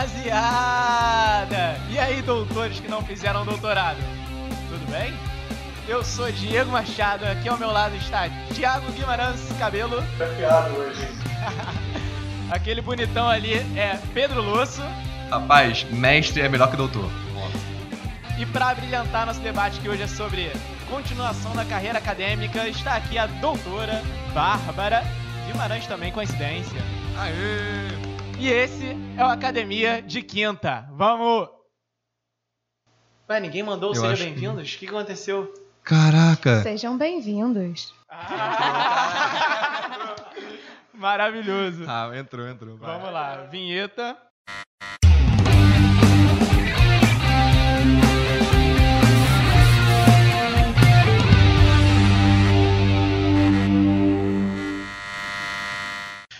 rapaziada! E aí, doutores que não fizeram doutorado? Tudo bem? Eu sou Diego Machado, aqui ao meu lado está Thiago Guimarães Cabelo. Tá piado hoje. Aquele bonitão ali é Pedro Lusso. Rapaz, mestre é melhor que doutor. E para brilhantar nosso debate que hoje é sobre continuação da carreira acadêmica, está aqui a doutora Bárbara Guimarães também, coincidência. Aê! E esse é o Academia de Quinta. Vamos! Ué, ninguém mandou o Eu Seja acho que- Bem-vindos? O que aconteceu? Caraca! Sejam bem-vindos. Maravilhoso. Ah, entrou, entrou. vai. Vamos lá, vinheta.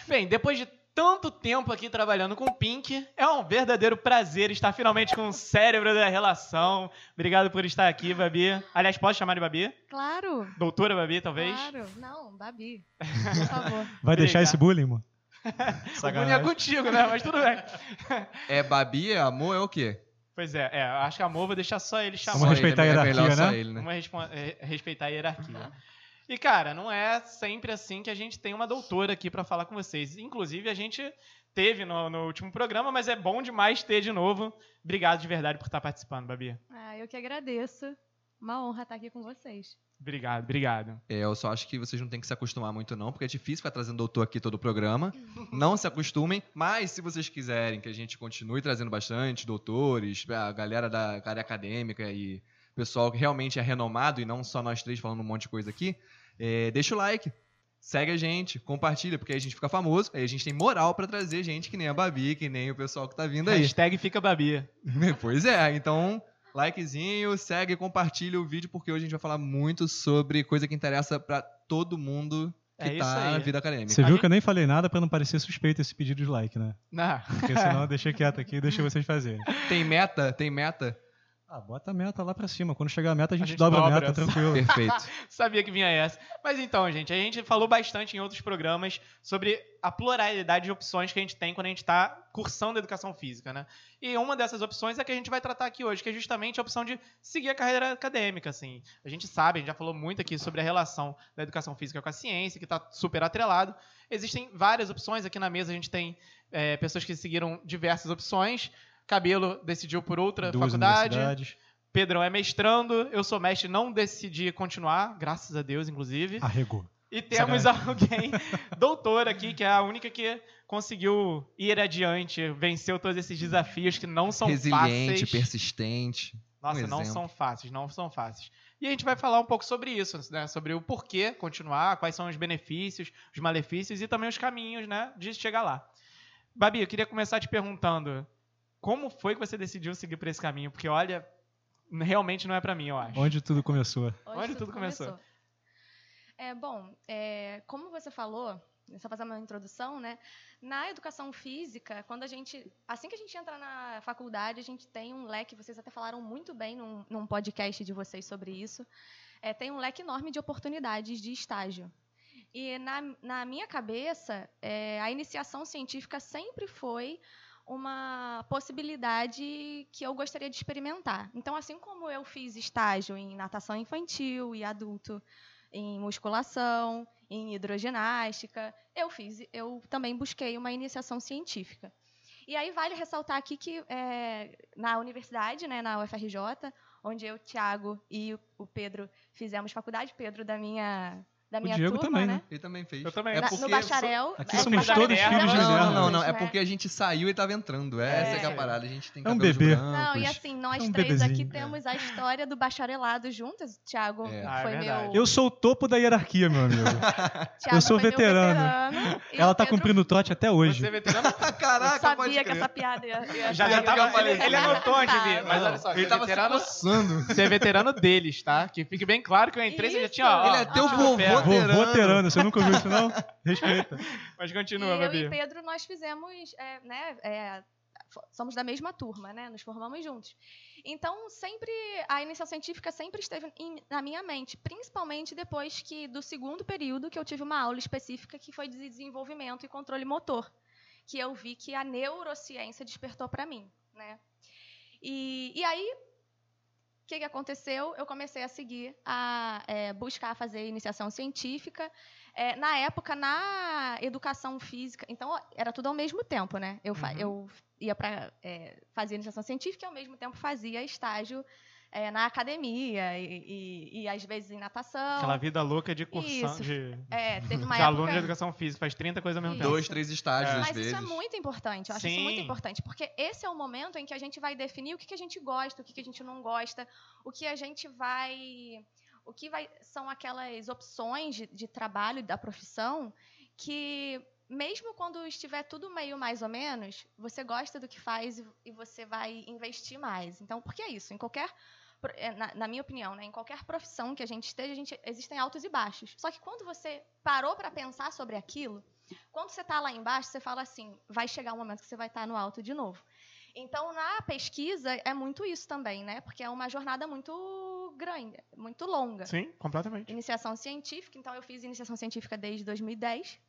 Bem, depois de tanto tempo aqui trabalhando com o Pink, é um verdadeiro prazer estar finalmente com o cérebro da relação. Obrigado por estar aqui, Babi. Aliás, posso chamar de Babi? Claro. Doutora Babi, talvez? Claro. Não, Babi. Por favor. Vai deixar Obrigado. esse bullying, mano? O bullying é contigo, né? Mas tudo bem. É Babi, é amor, é o quê? Pois é, é, acho que amor vou deixar só ele chamar. Vamos respeitar ele, a é melhor hierarquia, só né? ele, né? Vamos eh, respeitar a hierarquia. E, cara, não é sempre assim que a gente tem uma doutora aqui pra falar com vocês. Inclusive, a gente teve no, no último programa, mas é bom demais ter de novo. Obrigado de verdade por estar participando, Babi. Ah, eu que agradeço. Uma honra estar aqui com vocês. Obrigado, obrigado. É, eu só acho que vocês não têm que se acostumar muito não, porque é difícil ficar trazendo doutor aqui todo o programa. Não se acostumem, mas se vocês quiserem que a gente continue trazendo bastante doutores, a galera da área acadêmica e pessoal que realmente é renomado e não só nós três falando um monte de coisa aqui, é, deixa o like. Segue a gente, compartilha, porque aí a gente fica famoso, aí a gente tem moral pra trazer gente que nem a Babi, que nem o pessoal que tá vindo aí. Hashtag fica Babi. Pois é, então likezinho, segue, compartilha o vídeo, porque hoje a gente vai falar muito sobre coisa que interessa pra todo mundo que É isso tá aí. na vida acadêmica. Você viu gente- que eu nem falei nada pra não parecer suspeito esse pedido de like, né? Não. Porque senão eu deixei quieto aqui e deixei vocês fazerem. Tem meta? Tem meta? Ah, bota a meta lá pra cima. Quando chegar a meta, a gente, gente dobra, dobra. a meta, tranquilo. Perfeito. Sabia que vinha essa. Mas então, gente, a gente falou bastante em outros programas sobre a pluralidade de opções que a gente tem quando a gente está cursando educação física, né? E uma dessas opções é que a gente vai tratar aqui hoje, que é justamente a opção de seguir a carreira acadêmica, assim. A gente sabe, a gente já falou muito aqui sobre a relação da educação física com a ciência, que está super atrelado. Existem várias opções aqui na mesa, a gente tem é, pessoas que seguiram diversas opções. Cabelo decidiu por outra Duas faculdade. Pedrão é mestrando, eu sou mestre, não decidi continuar, graças a Deus, inclusive. Arregou. E temos alguém, doutor aqui, que é a única que conseguiu ir adiante, venceu todos esses desafios que não são Resiliente, fáceis. persistente. Nossa, um não exemplo. são fáceis, não são fáceis. E a gente vai falar um pouco sobre isso, né? Sobre o porquê continuar, quais são os benefícios, os malefícios e também os caminhos, né, de chegar lá. Babi, eu queria começar te perguntando, como foi que você decidiu seguir por esse caminho? Porque olha, realmente não é pra mim, eu acho. Onde tudo começou. Onde tudo começou? É, bom, é, como você falou, só fazer uma introdução, né? Na educação física, quando a gente. Assim que a gente entra na faculdade, a gente tem um leque, vocês até falaram muito bem num, num podcast de vocês sobre isso. é, tem um leque enorme de oportunidades de estágio. E na, na minha cabeça, é, a iniciação científica sempre foi uma possibilidade que eu gostaria de experimentar. Então, assim como eu fiz estágio em natação infantil e adulto, em musculação, em hidroginástica, eu fiz, eu também busquei uma iniciação científica. E aí vale ressaltar aqui que é, na universidade, né, na UFRJ, onde eu, Tiago e o- o Pedro fizemos faculdade, Pedro da minha da O minha Diego turma, também, né? né? Ele também fez. Eu também. É porque no bacharel. Aqui é, somos todos é filhos de Não, não, não, não. É né? porque a gente saiu e tava entrando. Essa é, que é a É. parada. A gente tem É um bebê. brancos. Não, e assim, nós É um três aqui bebezinho. temos a história do bacharelado juntas. Tiago É. Ah, é foi meu. Eu sou o topo da hierarquia, meu amigo. Eu sou veterano. veterano, e Ela o tá Pedro cumprindo o trote até hoje. Você é veterano? Caraca, Eu sabia que essa piada ia, Já, já tava, ele, anotou Tá. mas olha só, Ele é tava se você é veterano deles, tá? Que fique bem claro que eu entrei, você já tinha, ó, Ele é teu vovô Vovô veterano, você nunca ouviu isso, não? Respeita. Mas E continua, eu Babi. e Pedro, nós fizemos, é, né, é, somos da mesma turma, né? Nos formamos juntos. Então, sempre, a iniciação científica sempre esteve em- na minha mente, principalmente depois que do segundo período que eu tive uma aula específica que foi de desenvolvimento e controle motor, que eu vi que a neurociência despertou para mim, né? E, e aí, que, que aconteceu? Eu comecei a seguir, a é, buscar fazer iniciação científica. É, na época, na educação física, então era tudo ao mesmo tempo, né? Eu, Uhum. eu ia para é, fazer iniciação científica e ao mesmo tempo fazia estágio é, na academia e, e, e, às vezes em natação. Aquela vida louca de cursão, Isso. de, É, teve uma de época... aluno de educação física, faz 30 coisas ao mesmo Isso. tempo. Dois, três estágios, É. às Mas vezes. isso é muito importante, eu acho isso Sim. muito importante, porque esse é o momento em que a gente vai definir o que, que a gente gosta, o que, que a gente não gosta, o que a gente vai. O que vai. São aquelas opções de, de trabalho da profissão que, mesmo quando estiver tudo meio mais ou menos, você gosta do que faz e, e você vai investir mais. Então, porque é isso, em qualquer. É, Na, na minha opinião, né, em qualquer profissão que a gente esteja, a gente, existem altos e baixos. Só que quando você parou para pensar sobre aquilo, quando você está lá embaixo, você fala assim, vai chegar um momento que você vai estar no alto de novo. Então, na pesquisa, é muito isso também, né? Porque é uma jornada muito grande, muito longa. Sim, completamente. Iniciação científica, então eu fiz iniciação científica desde 2010.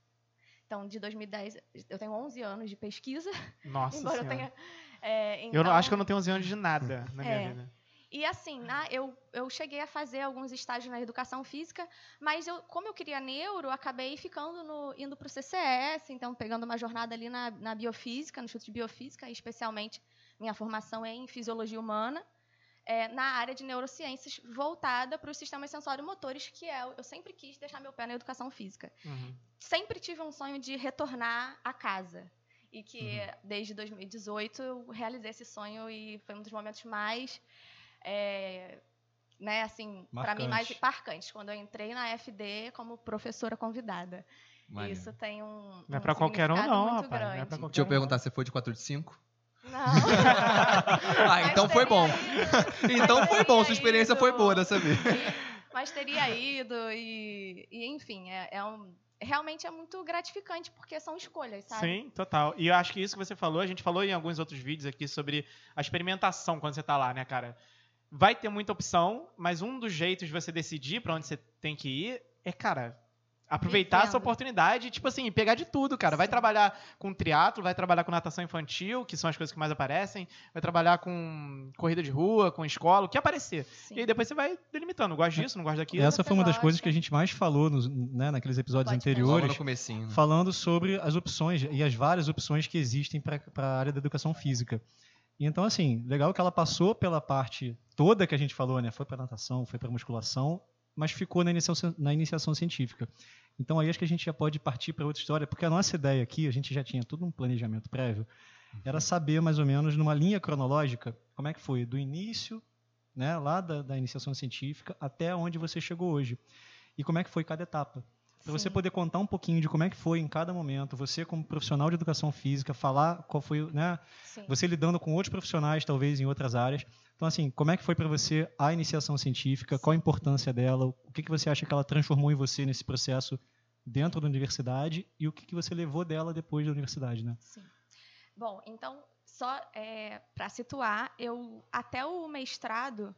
Então, de 2010, eu tenho 11 anos de pesquisa, Nossa embora eu senhora. tenha... é, Eu não- então- acho que eu não tenho 11 anos de nada na minha É. vida. E assim, na- eu, eu cheguei a fazer alguns estágios na educação física, mas eu, como eu queria neuro, eu acabei ficando no, indo para o CCS, então pegando uma jornada ali na, na biofísica, no Instituto de Biofísica, e especialmente minha formação é em fisiologia humana, é, na área de neurociências voltada para os sistemas sensório-motores, que é, eu sempre quis deixar meu pé na educação física. Uhum. Sempre tive um sonho de retornar a casa. E que desde 2018 eu realizei esse sonho e foi um dos momentos mais é, né, assim, para mim mais Marcantes. quando eu entrei na FD como professora convidada. Isso tem um Não é um pra qualquer um, não, muito rapaz. Não é Deixa eu um, perguntar, você foi de 4 de 5? Não. Ah, então foi bom. ido, Então mas foi bom, sua experiência ido. foi boa dessa vez. Mas teria ido e, e enfim, é, é um, realmente é muito gratificante porque são escolhas, sabe? Sim, total. E eu acho que isso que você falou, a gente falou em alguns outros vídeos aqui sobre a experimentação quando você tá lá, né, cara? Vai ter muita opção, mas um dos jeitos de você decidir pra onde você tem que ir é, cara, aproveitar essa Vivendo. oportunidade, tipo assim, pegar de tudo, cara. Vai Sim. trabalhar com triatlo, vai trabalhar com natação infantil, que são as coisas que mais aparecem, vai trabalhar com corrida de rua, com escola, o que aparecer. Sim. E aí depois você vai delimitando, gosta disso, não gosta daquilo. Essa foi uma das coisas que a gente mais falou nos, né, naqueles episódios anteriores, né? falando sobre as opções e as várias opções que existem para a área da educação física. Então, assim, legal que ela passou pela parte toda que a gente falou, né? Foi para natação, foi para musculação, mas ficou na iniciação, na iniciação científica. Então aí acho que a gente já pode partir para outra história, porque a nossa ideia aqui, a gente já tinha todo um planejamento prévio, era saber mais ou menos numa linha cronológica como é que foi do início, né, lá da, da iniciação científica até onde você chegou hoje e como é que foi cada etapa. Para você Sim. poder contar um pouquinho de como é que foi em cada momento, você como profissional de educação física, falar qual foi, né, Sim. você lidando com outros profissionais, talvez em outras áreas. Então, assim, como é que foi para você a iniciação científica? Qual a importância dela? O que, que você acha que ela transformou em você nesse processo dentro da universidade? E o que, que você levou dela depois da universidade, né? Sim. Bom, então, só para situar, eu até o mestrado,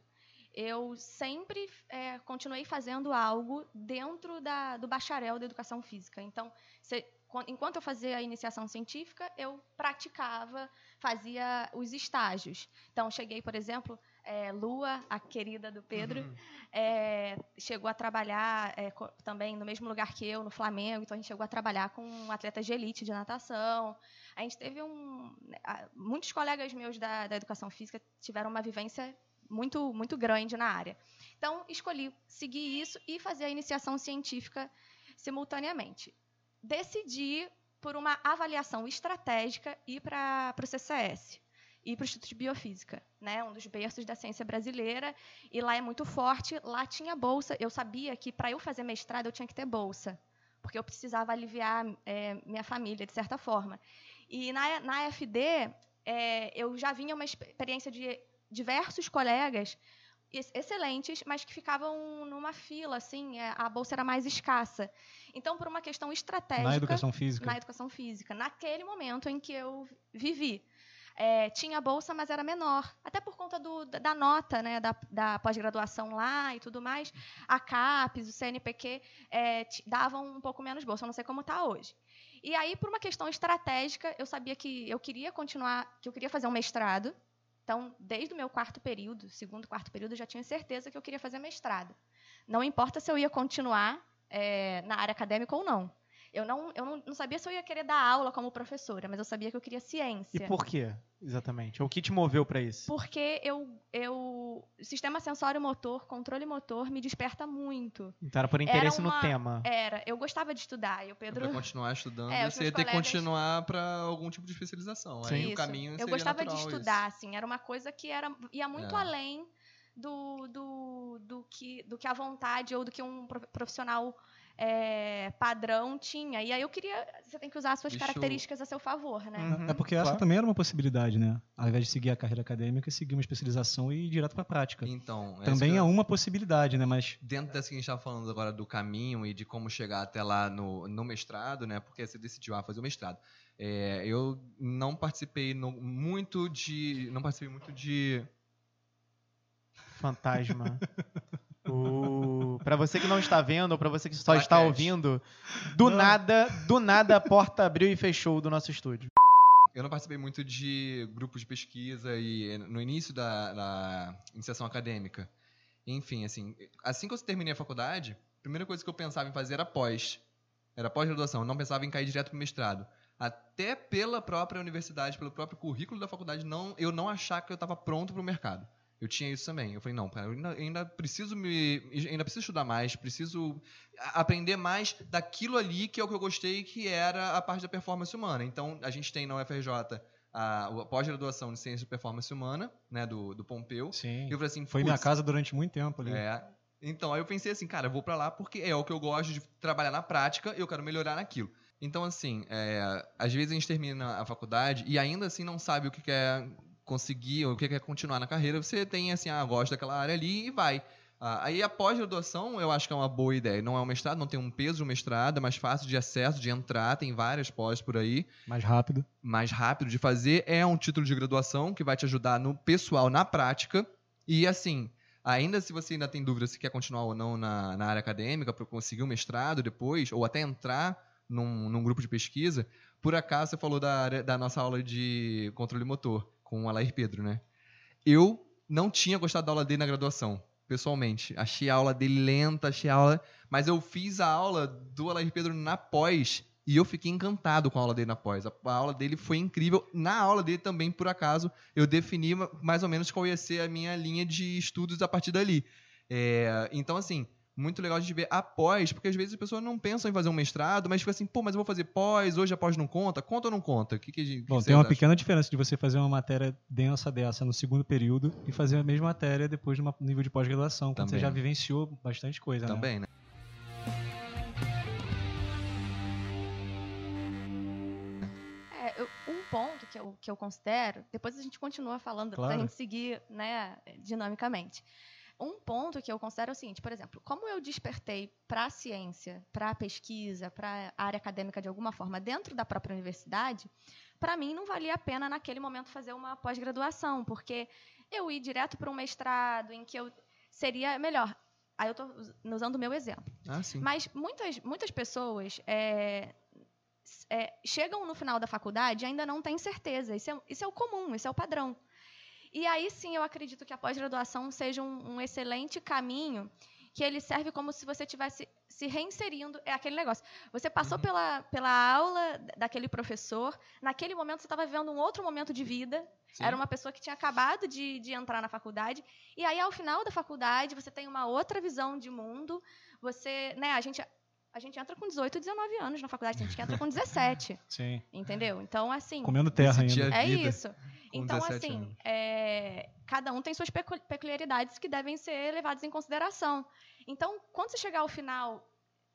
eu sempre é, continuei fazendo algo dentro da, do bacharel de educação física. Então, se- quan- enquanto eu fazia a iniciação científica, eu praticava, fazia os estágios. Então, cheguei, por exemplo, é, Lua, a querida do Pedro, Uhum. é, chegou a trabalhar é, também no mesmo lugar que eu, no Flamengo. Então, a gente chegou a trabalhar com atletas de elite de natação. A gente teve um. a- Muitos colegas meus da, da educação física tiveram uma vivência muito, muito grande na área. Então, escolhi seguir isso e fazer a iniciação científica simultaneamente. Decidi, por uma avaliação estratégica, ir para o CCS ir para o Instituto de Biofísica, né, um dos berços da ciência brasileira, e lá é muito forte. Lá tinha bolsa. Eu sabia que para eu fazer mestrado eu tinha que ter bolsa, porque eu precisava aliviar é, minha família de certa forma. E na, na FD é, eu já vinha uma experiência de diversos colegas ex- excelentes, mas que ficavam numa fila, assim, é, a bolsa era mais escassa. Então, por uma questão estratégica Na educação física. na educação física, naquele momento em que eu vivi. É, tinha bolsa, mas era menor. Até por conta do- da nota né, da, da pós-graduação lá e tudo mais. A CAPES, o CNPq é, davam um pouco menos bolsa. Eu não sei como está hoje. E aí, por uma questão estratégica, eu sabia que eu queria continuar, que eu queria fazer um mestrado. Então, desde o meu quarto período, segundo, quarto período, eu já tinha certeza que eu queria fazer mestrado. Não importa se eu ia continuar é, na área acadêmica ou não. Eu, não, eu não, não, sabia se eu ia querer dar aula como professora, mas eu sabia que eu queria ciência. E por quê, exatamente? O que te moveu para isso? Porque eu, eu, sistema sensório-motor, controle motor, me desperta muito. Então era por interesse era uma, no tema. Era. Eu gostava de estudar. Eu, Pedro... Para continuar estudando, é, você ia ter que continuar para algum tipo de especialização. Sim. Aí isso. o caminho Eu gostava de estudar, isso. assim. Era uma coisa que era, ia muito é. além do, do, do, que, do que a vontade ou do que um profissional é, padrão tinha. E aí eu queria. Você tem que usar as suas Bicho. características a seu favor, né? Uhum, é porque essa claro. também era uma possibilidade, né? Ao invés de seguir a carreira acadêmica, seguir uma especialização e ir direto para a prática. Então, também é uma possibilidade, né? Mas dentro dessa que a gente estava falando agora do caminho e de como chegar até lá no, no mestrado, né? Porque você decidiu ah, fazer o mestrado. É, eu não participei no, muito de, não participei muito de fantasma. Uh, para você que não está vendo, ou para você que só está ouvindo, do não. nada, do nada a porta abriu e fechou do nosso estúdio. Eu não participei muito de grupos de pesquisa e no início da, da iniciação acadêmica. Enfim, assim, assim que eu terminei a faculdade, a primeira coisa que eu pensava em fazer era pós. Era pós-graduação, eu não pensava em cair direto para o mestrado. Até pela própria universidade, pelo próprio currículo da faculdade, não, eu não achar que eu estava pronto para o mercado. Eu tinha isso também. Eu falei, não, cara, eu ainda, ainda, preciso me. Ainda preciso estudar mais, preciso aprender mais daquilo ali que é o que eu gostei, que era a parte da performance humana. Então, a gente tem na UFRJ a, a pós-graduação de ciência de performance humana, né, do, do Pompeu. Sim. E eu falei assim, Foi minha casa durante muito tempo ali. É. Então, aí eu pensei assim, cara, eu vou para lá porque é o que eu gosto de trabalhar na prática e eu quero melhorar naquilo. Então, assim, é, às vezes a gente termina a faculdade e ainda assim não sabe o que quer conseguir ou quer continuar na carreira, você tem assim, ah, gosto daquela área ali e vai. Ah, aí a pós-graduação eu acho que é uma boa ideia. Não é um mestrado, não tem um peso de mestrado, é mais fácil de acesso, de entrar, tem várias pós por aí. Mais rápido. Mais rápido de fazer. É um título de graduação que vai te ajudar no pessoal, na prática. E assim, ainda se você ainda tem dúvida se quer continuar ou não na, na área acadêmica, para conseguir um mestrado depois, ou até entrar num, num grupo de pesquisa, por acaso você falou da, da nossa aula de controle motor com o Alair Pedro, né? Eu não tinha gostado da aula dele na graduação, pessoalmente. Achei a aula dele lenta, achei a aula. Mas eu fiz a aula do Alair Pedro na pós e eu fiquei encantado com a aula dele na pós. A, aula dele foi incrível. Na aula dele também, por acaso, eu defini mais ou menos qual ia ser a minha linha de estudos a partir dali. É, então, assim, muito legal de ver após, porque às vezes as pessoas não pensam em fazer um mestrado, mas fica assim, pô, mas eu vou fazer pós, hoje a pós não conta, conta ou não conta? Que que, Bom, tem uma acha? pequena diferença de você fazer uma matéria densa dessa no segundo período e fazer a mesma matéria depois de um nível de pós-graduação, quando você já vivenciou bastante coisa, né? Também, né? né? um ponto que eu, que eu considero, depois a gente continua falando, claro. pra gente seguir né, dinamicamente. Um ponto que eu considero é o seguinte, por exemplo, como eu despertei para a ciência, para a pesquisa, para a área acadêmica de alguma forma dentro da própria universidade, para mim não valia a pena naquele momento fazer uma pós-graduação, porque eu ir direto para um mestrado em que eu seria melhor. Aí eu estou usando o meu exemplo. Ah, Mas muitas, muitas pessoas é, é, chegam no final da faculdade e ainda não têm certeza. Isso é, isso é o comum, isso é o padrão. E aí sim eu acredito que a pós-graduação seja um, um, excelente caminho que ele serve como se você tivesse se reinserindo. É aquele negócio. Você passou uhum. pela, pela aula daquele professor, naquele momento você estava vivendo um outro momento de vida. Sim. Era uma pessoa que tinha acabado de, de entrar na faculdade. E aí, ao final da faculdade, você tem uma outra visão de mundo. Você, né, a gente a gente entra com 18, 19 anos na faculdade, a gente entra com 17. Sim. Entendeu? Então, assim. Comendo terra ainda. É isso. Então, assim, é, cada um tem suas peculiaridades que devem ser levadas em consideração. Então, quando você chegar ao final,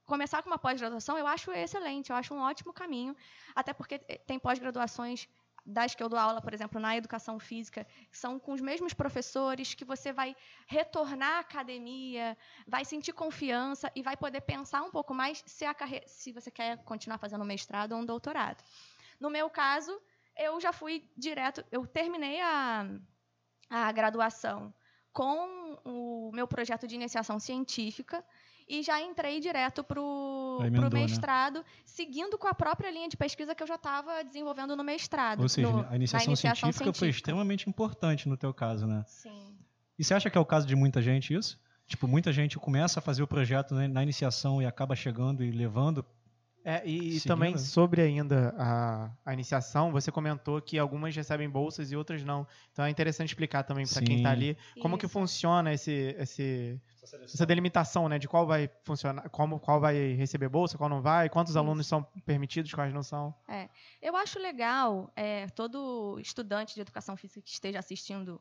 começar com uma pós-graduação, eu acho excelente, eu acho um ótimo caminho, até porque tem pós-graduações das que eu dou aula, por exemplo, na educação física, são com os mesmos professores que você vai retornar à academia, vai sentir confiança e vai poder pensar um pouco mais se, a carreira, se você quer continuar fazendo mestrado ou um doutorado. No meu caso, eu já fui direto, eu terminei a, a graduação com o meu projeto de iniciação científica e já entrei direto emendou, pro né? mestrado, seguindo com a própria linha de pesquisa que eu já estava desenvolvendo no mestrado. Ou seja, no- a iniciação, na científica, foi extremamente importante no teu caso, né? Sim. E você acha que é o caso de muita gente isso? Tipo, muita gente começa a fazer o projeto né, na iniciação e acaba chegando e levando. É, e, e também sobre ainda a, a iniciação, você comentou que algumas recebem bolsas e outras não. Então é interessante explicar também para quem está ali como que Isso. funciona esse, esse, essa delimitação, né, de qual vai funcionar, como, qual vai receber bolsa, qual não vai, quantos Isso. alunos são permitidos, quais não são. Eu acho legal, é, todo estudante de educação física que esteja assistindo,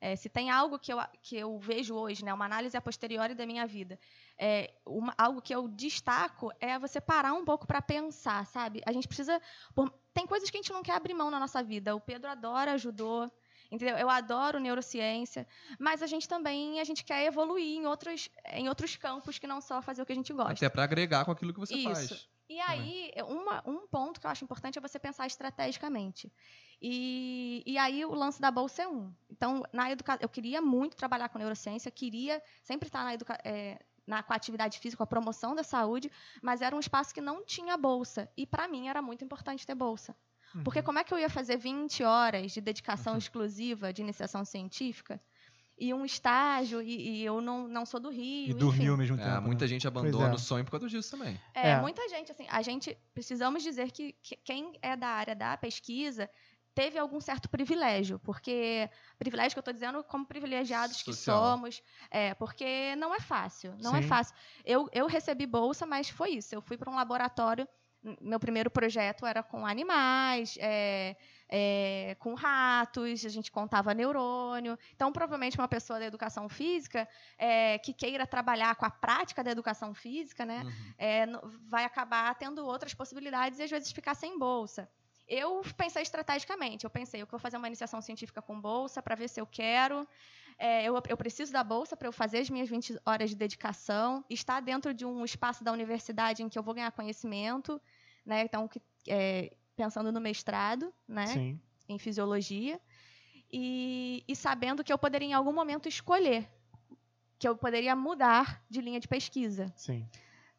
é, se tem algo que eu, que eu vejo hoje, né, uma análise a posteriori da minha vida, é, uma- algo que eu destaco é você parar um pouco para pensar, sabe? A gente precisa. por- tem coisas que a gente não quer abrir mão na nossa vida. O Pedro adora ajudou. Entendeu? Eu adoro neurociência, mas a gente também a gente quer evoluir em outros, em outros campos que não só fazer o que a gente gosta. Até pra agregar com aquilo que você Isso. faz. E aí, uma- um ponto que eu acho importante é você pensar estrategicamente. E, e aí, o lance da bolsa é um. Então, na educa... eu queria muito trabalhar com neurociência, queria sempre estar na, educa... é, na, com a atividade física, com a promoção da saúde, mas era um espaço que não tinha bolsa. E, para mim, era muito importante ter bolsa. Porque como é que eu ia fazer 20 horas de dedicação exclusiva de iniciação científica e um estágio, e, e eu não, não sou do Rio, E enfim. ao mesmo É, tempo. muita né? gente abandona é. o sonho por causa disso também. É, É. muita gente, assim, a gente precisamos dizer que, que quem é da área da pesquisa teve algum certo privilégio, porque privilégio que eu estou dizendo como privilegiados que Social. somos, é, porque não é fácil, não é Sim. fácil. Eu, eu recebi bolsa, mas foi isso. Eu fui para um laboratório. Meu primeiro projeto era com animais, é, é, com ratos, a gente contava neurônio. Então, provavelmente, uma pessoa da educação física é, que queira trabalhar com a prática da educação física, né, Uhum. é, vai acabar tendo outras possibilidades e às vezes ficar sem bolsa. Eu pensei estrategicamente. Eu pensei, eu vou fazer uma iniciação científica com bolsa para ver se eu quero. É, eu, eu preciso da bolsa para eu fazer as minhas 20 horas de dedicação, estar dentro de um espaço da universidade em que eu vou ganhar conhecimento, né? Então, que- é, pensando no mestrado, né? Sim. em fisiologia e, e sabendo que eu poderia em algum momento escolher que eu poderia mudar de linha de pesquisa, Sim.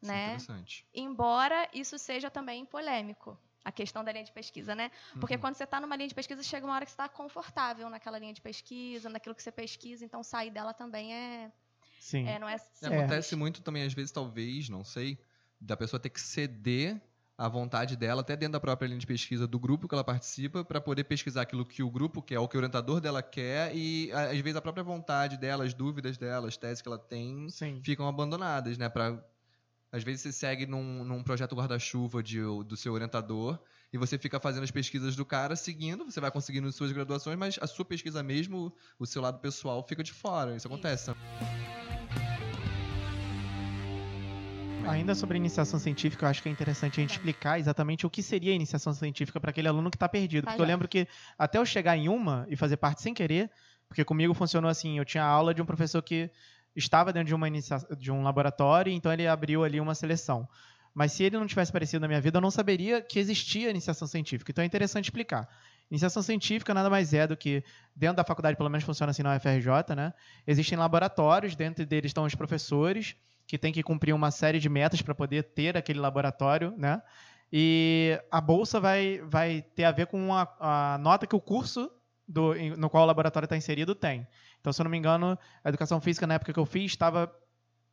Isso é né? interessante. Embora isso seja também polêmico, a questão da linha de pesquisa, né? Porque Uhum. quando você está numa linha de pesquisa, chega uma hora que você está confortável naquela linha de pesquisa, naquilo que você pesquisa, então sair dela também é, Sim. é não é. Simples. Acontece muito também, às vezes, talvez, não sei, da pessoa ter que ceder a vontade dela, até dentro da própria linha de pesquisa do grupo que ela participa, para poder pesquisar aquilo que o grupo quer, o que o orientador dela quer, e às vezes a própria vontade dela, as dúvidas dela, as teses que ela tem, Sim. ficam abandonadas, né? Pra, às vezes você segue num, num projeto guarda-chuva do seu orientador e você fica fazendo as pesquisas do cara, seguindo, você vai conseguindo suas graduações, mas a sua pesquisa mesmo, o seu lado pessoal, fica de fora. Isso acontece. Ainda sobre iniciação científica, eu acho que é interessante a gente explicar exatamente o que seria a iniciação científica para aquele aluno que está perdido. Tá Porque eu lembro que até eu chegar em uma e fazer parte sem querer, porque comigo funcionou assim, eu tinha aula de um professor que estava dentro de, uma inicia- de um laboratório, então ele abriu ali uma seleção. Mas se ele não tivesse aparecido na minha vida, eu não saberia que existia iniciação científica. Então é interessante explicar. Iniciação científica nada mais é do que, dentro da faculdade, pelo menos funciona assim na UFRJ, né? Existem laboratórios, dentro deles estão os professores, que têm que cumprir uma série de metas para poder ter aquele laboratório, né? E a bolsa vai, vai ter a ver com a, a nota que o curso do, no qual o laboratório está inserido tem. Então, se eu não me engano, a educação física, na época que eu fiz, estava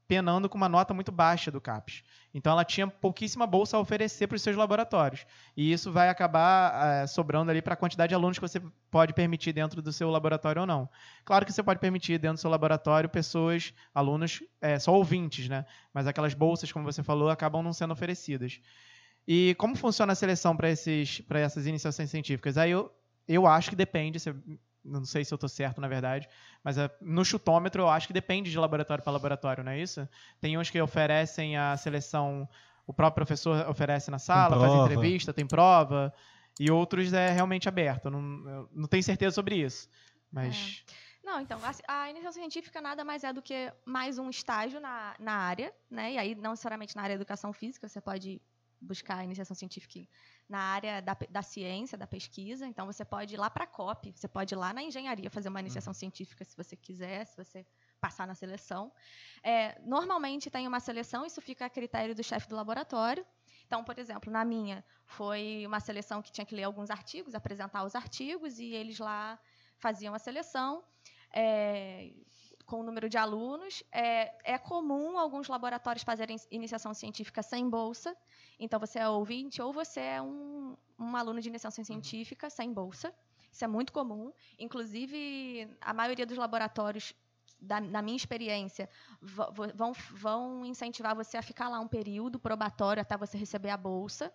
penando com uma nota muito baixa do CAPES. Então, ela tinha pouquíssima bolsa a oferecer para os seus laboratórios. E isso vai acabar eh, sobrando ali para a quantidade de alunos que você pode permitir dentro do seu laboratório ou não. Claro que você pode permitir dentro do seu laboratório pessoas, alunos, eh, só ouvintes, né? Mas aquelas bolsas, como você falou, acabam não sendo oferecidas. E como funciona a seleção para essas iniciações científicas? Aí eu, eu acho que depende, se- não sei se eu estou certo, na verdade, mas eh, no chutômetro eu acho que depende de laboratório para laboratório, não é isso? Tem uns que oferecem a seleção, o próprio professor oferece na sala, faz entrevista, tem prova, e outros é realmente aberto. Eu não, eu não tenho certeza sobre isso. Mas. Não, então, a, a iniciação científica nada mais é do que mais um estágio na, na área, né? E aí, não necessariamente na área da educação física, você pode buscar a iniciação científica na área da, da ciência, da pesquisa. Então, você pode ir lá para a COP, você pode ir lá na engenharia fazer uma iniciação científica se você quiser, se você passar na seleção. É, normalmente tem uma seleção, isso fica a critério do chefe do laboratório. Então, por exemplo, na minha, foi uma seleção que tinha que ler alguns artigos, apresentar os artigos, e eles lá faziam a seleção. É, com o número de alunos. É, é comum alguns laboratórios fazerem iniciação científica sem bolsa. Então, você é ouvinte ou você é um, um aluno de iniciação Uhum. científica sem bolsa. Isso é muito comum. Inclusive, a maioria dos laboratórios, da, na minha experiência, vão, vão incentivar você a ficar lá um período probatório até você receber a bolsa.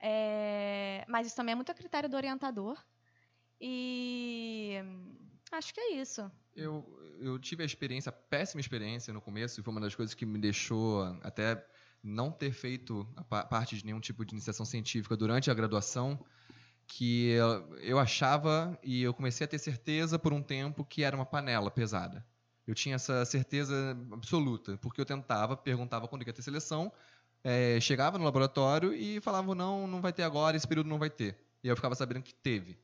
É, mas isso também é muito a critério do orientador. E acho que é isso. Eu, eu tive a experiência, a péssima experiência no começo, e foi uma das coisas que me deixou até não ter feito parte de nenhum tipo de iniciação científica durante a graduação, que eu, achava e eu comecei a ter certeza por um tempo que era uma panela pesada. Eu tinha essa certeza absoluta, porque eu tentava, perguntava quando ia ter seleção, eh, chegava no laboratório e falava, não, não vai ter agora, esse período não vai ter. E eu ficava sabendo que teve.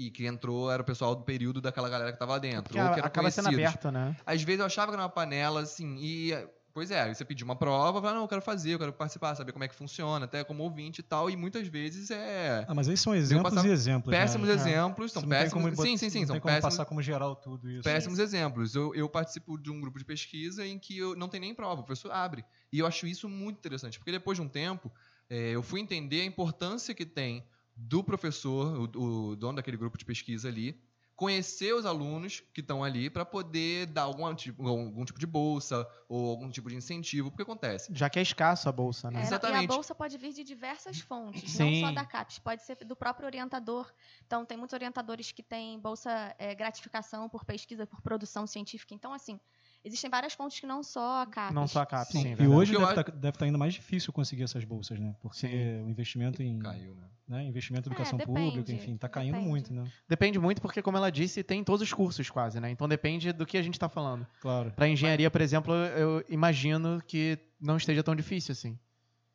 E que entrou era o pessoal do período daquela galera que estava lá dentro. Ou que eram acaba sendo conhecidos. aberto, né? Às vezes eu achava que era uma panela, assim, e. Pois é, você pedia uma prova, eu falava, não, eu quero fazer, eu quero participar, saber como é que funciona, até como ouvinte e tal, e muitas vezes é. Ah, mas aí são exemplos passar e exemplos. Péssimos né? exemplos, Você são péssimos. como sim, sim, sim, não são tem como péssimos, passar como geral tudo isso. péssimos exemplos. Eu, eu participo de um grupo de pesquisa em que eu não tem nem prova, o professor abre. E eu acho isso muito interessante, porque depois de um tempo, eh, eu fui entender a importância que tem do professor, o, o dono daquele grupo de pesquisa ali, conhecer os alunos que estão ali para poder dar algum tipo, algum tipo de bolsa ou algum tipo de incentivo. Porque acontece. Já que é escasso a bolsa, né? É, Exatamente. E a bolsa pode vir de diversas fontes, Sim. não só da CAPES, pode ser do próprio orientador. Então, tem muitos orientadores que têm bolsa é, gratificação por pesquisa, por produção científica. Então, assim, existem várias fontes que não só a CAPES. Não só a CAPES, sim, Sim, e hoje deve estar tá, ainda mais difícil conseguir essas bolsas, né? Porque Sim. o investimento em Caiu, né? né, investimento em É, educação depende, pública, enfim, está caindo depende. muito, né? Depende muito porque, como ela disse, tem todos os cursos quase, né? Então depende do que a gente está falando. Claro. Para engenharia, por exemplo, eu imagino que não esteja tão difícil assim.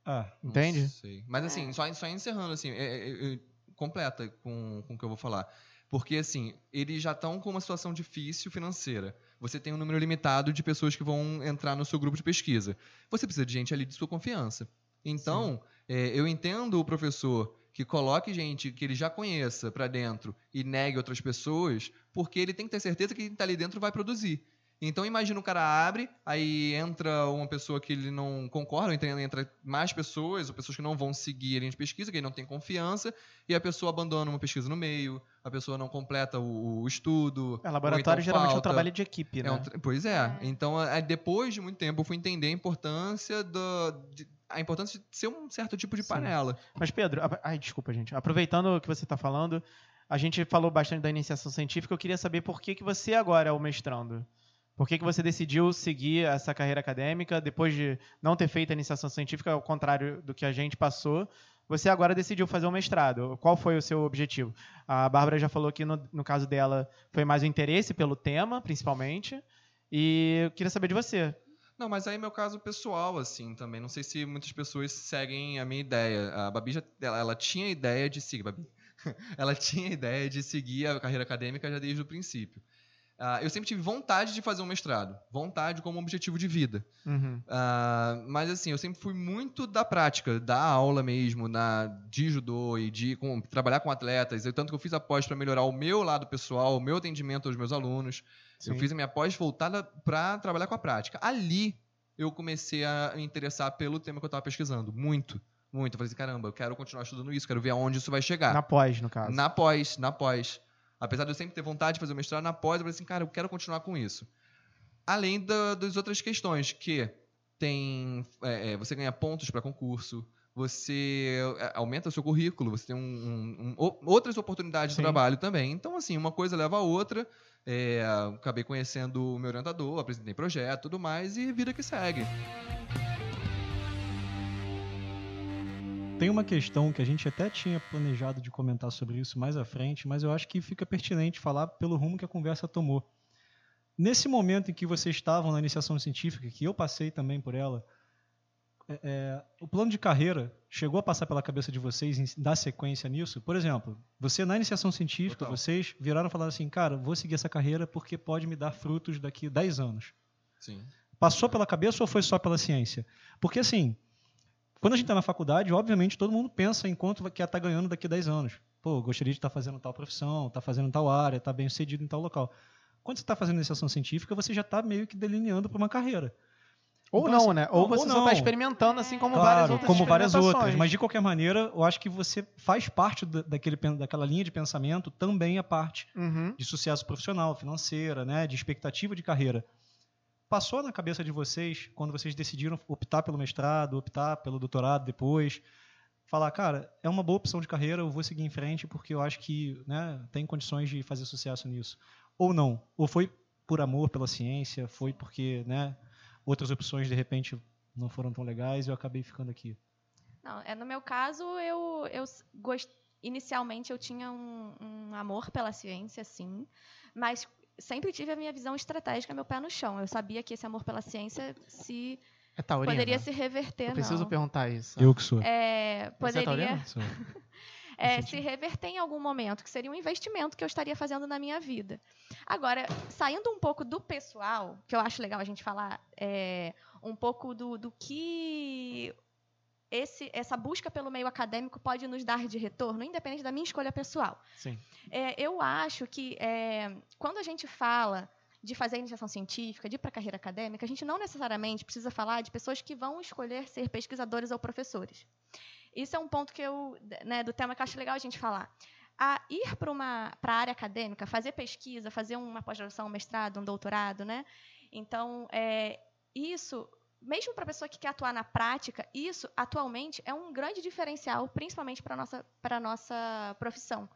Ah, Não Entende? sei. Mas assim, só, só encerrando, assim, é- é- é- completa com, com o que eu vou falar. Porque, assim, eles já estão com uma situação difícil financeira. Você tem um número limitado de pessoas que vão entrar no seu grupo de pesquisa. Você precisa de gente ali de sua confiança. Então, é, eu entendo o professor que coloque gente que ele já conheça para dentro e negue outras pessoas, porque ele tem que ter certeza que quem está ali dentro vai produzir. Então imagina o cara abre, aí entra uma pessoa que ele não concorda, ou entra, entra mais pessoas, ou pessoas que não vão seguir a linha de pesquisa, que ele não tem confiança, e a pessoa abandona uma pesquisa no meio, a pessoa não completa o, o estudo. É, laboratório então geralmente é um falta. trabalho de equipe, É né? um tra- pois é. É. Então, é, depois de muito tempo, eu fui entender a importância do, de- a importância de ser um certo tipo de Sim. panela. Mas, Pedro, a- ai, desculpa, gente. Aproveitando o que você está falando, a gente falou bastante da iniciação científica, eu queria saber por que, que você agora é o mestrando. Por que, que você decidiu seguir essa carreira acadêmica depois de não ter feito a iniciação científica, ao contrário do que a gente passou? Você agora decidiu fazer o mestrado. Qual foi o seu objetivo? A Bárbara já falou que, no, no caso dela, foi mais o interesse pelo tema, principalmente. E eu queria saber de você. Não, mas aí é meu caso pessoal, assim, também. Não sei se muitas pessoas seguem a minha ideia. A Babi já, ela, ela tinha a ideia de seguir, Babi. ela tinha a ideia de seguir a carreira acadêmica já desde o princípio. Ah, eu sempre tive vontade de fazer um mestrado, vontade como objetivo de vida. Uhum. Ah, mas assim, eu sempre fui muito da prática, da aula mesmo, na, de judô e de com- trabalhar com atletas. Eu, tanto que eu fiz a pós para melhorar o meu lado pessoal, o meu atendimento aos meus alunos. Eu Sim. fiz a minha pós voltada para trabalhar com a prática. Ali eu comecei a me interessar pelo tema que eu estava pesquisando, muito, muito. Eu falei assim, caramba, eu quero continuar estudando isso, quero ver aonde isso vai chegar. Na pós, no caso. Na pós, na pós. Apesar de eu sempre ter vontade de fazer o mestrado, na pós eu falei assim, cara, eu quero continuar com isso. Além da- das outras questões, que tem. é, é, você ganha pontos para concurso, você é, aumenta o seu currículo, você tem um- um- um- outras oportunidades Sim. de trabalho também. Então, assim, uma coisa leva a outra. É, acabei conhecendo o meu orientador, apresentei projeto tudo mais, e vida que segue. Tem uma questão que a gente até tinha planejado de comentar sobre isso mais à frente, mas eu acho que fica pertinente falar pelo rumo que a conversa tomou. Nesse momento em que vocês estavam na iniciação científica, que eu passei também por ela, é, é, o plano de carreira chegou a passar pela cabeça de vocês em dar sequência nisso? Por exemplo, você na iniciação científica, Total. vocês viraram e falaram assim, cara, vou seguir essa carreira porque pode me dar frutos daqui 10 anos. Sim. Passou pela cabeça ou foi só pela ciência? Porque assim, quando a gente está na faculdade, obviamente todo mundo pensa em quanto vai- quer estar ganhando daqui a 10 anos. Pô, gostaria de estar fazendo tal profissão, estar fazendo tal área, estar bem sucedido em tal local. Quando você está fazendo iniciação científica, você já está meio que delineando para uma carreira. Ou Então, não, assim, né? Ou você ou só não. tá experimentando, assim como várias Claro, outras como várias outras. Mas de qualquer maneira, eu acho que você faz parte da- daquele, daquela linha de pensamento também a parte Uhum. de sucesso profissional, financeira, né, de expectativa de carreira. Passou na cabeça de vocês, quando vocês decidiram optar pelo mestrado, optar pelo doutorado depois, falar, cara, é uma boa opção de carreira, eu vou seguir em frente porque eu acho que né, tem condições de fazer sucesso nisso. Ou não? Ou foi por amor pela ciência, foi porque né, outras opções de repente não foram tão legais e eu acabei ficando aqui. Não, é, no meu caso, eu, eu gost... inicialmente eu tinha um, um amor pela ciência, sim, mas sempre tive a minha visão estratégica, meu pé no chão. Eu sabia que esse amor pela ciência se É taurina. poderia se reverter, Eu preciso não. perguntar isso. Eu que sou. É, Você é poderia? Sou. é, Faz se reverter em algum momento, que seria um investimento que eu estaria fazendo na minha vida. Agora, saindo um pouco do pessoal, que eu acho legal a gente falar é, um pouco do, do que esse, essa busca pelo meio acadêmico pode nos dar de retorno, independente da minha escolha pessoal. Sim. É, eu acho que é, quando a gente fala de fazer iniciação científica, de ir para a carreira acadêmica, a gente não necessariamente precisa falar de pessoas que vão escolher ser pesquisadores ou professores. Isso é um ponto que eu, né, do tema que eu acho legal a gente falar. A ir para uma para a área acadêmica, fazer pesquisa, fazer uma pós-graduação, um mestrado, um doutorado, né? Então, é, isso, mesmo para a pessoa que quer atuar na prática, isso atualmente é um grande diferencial, principalmente para nossa para nossa profissão.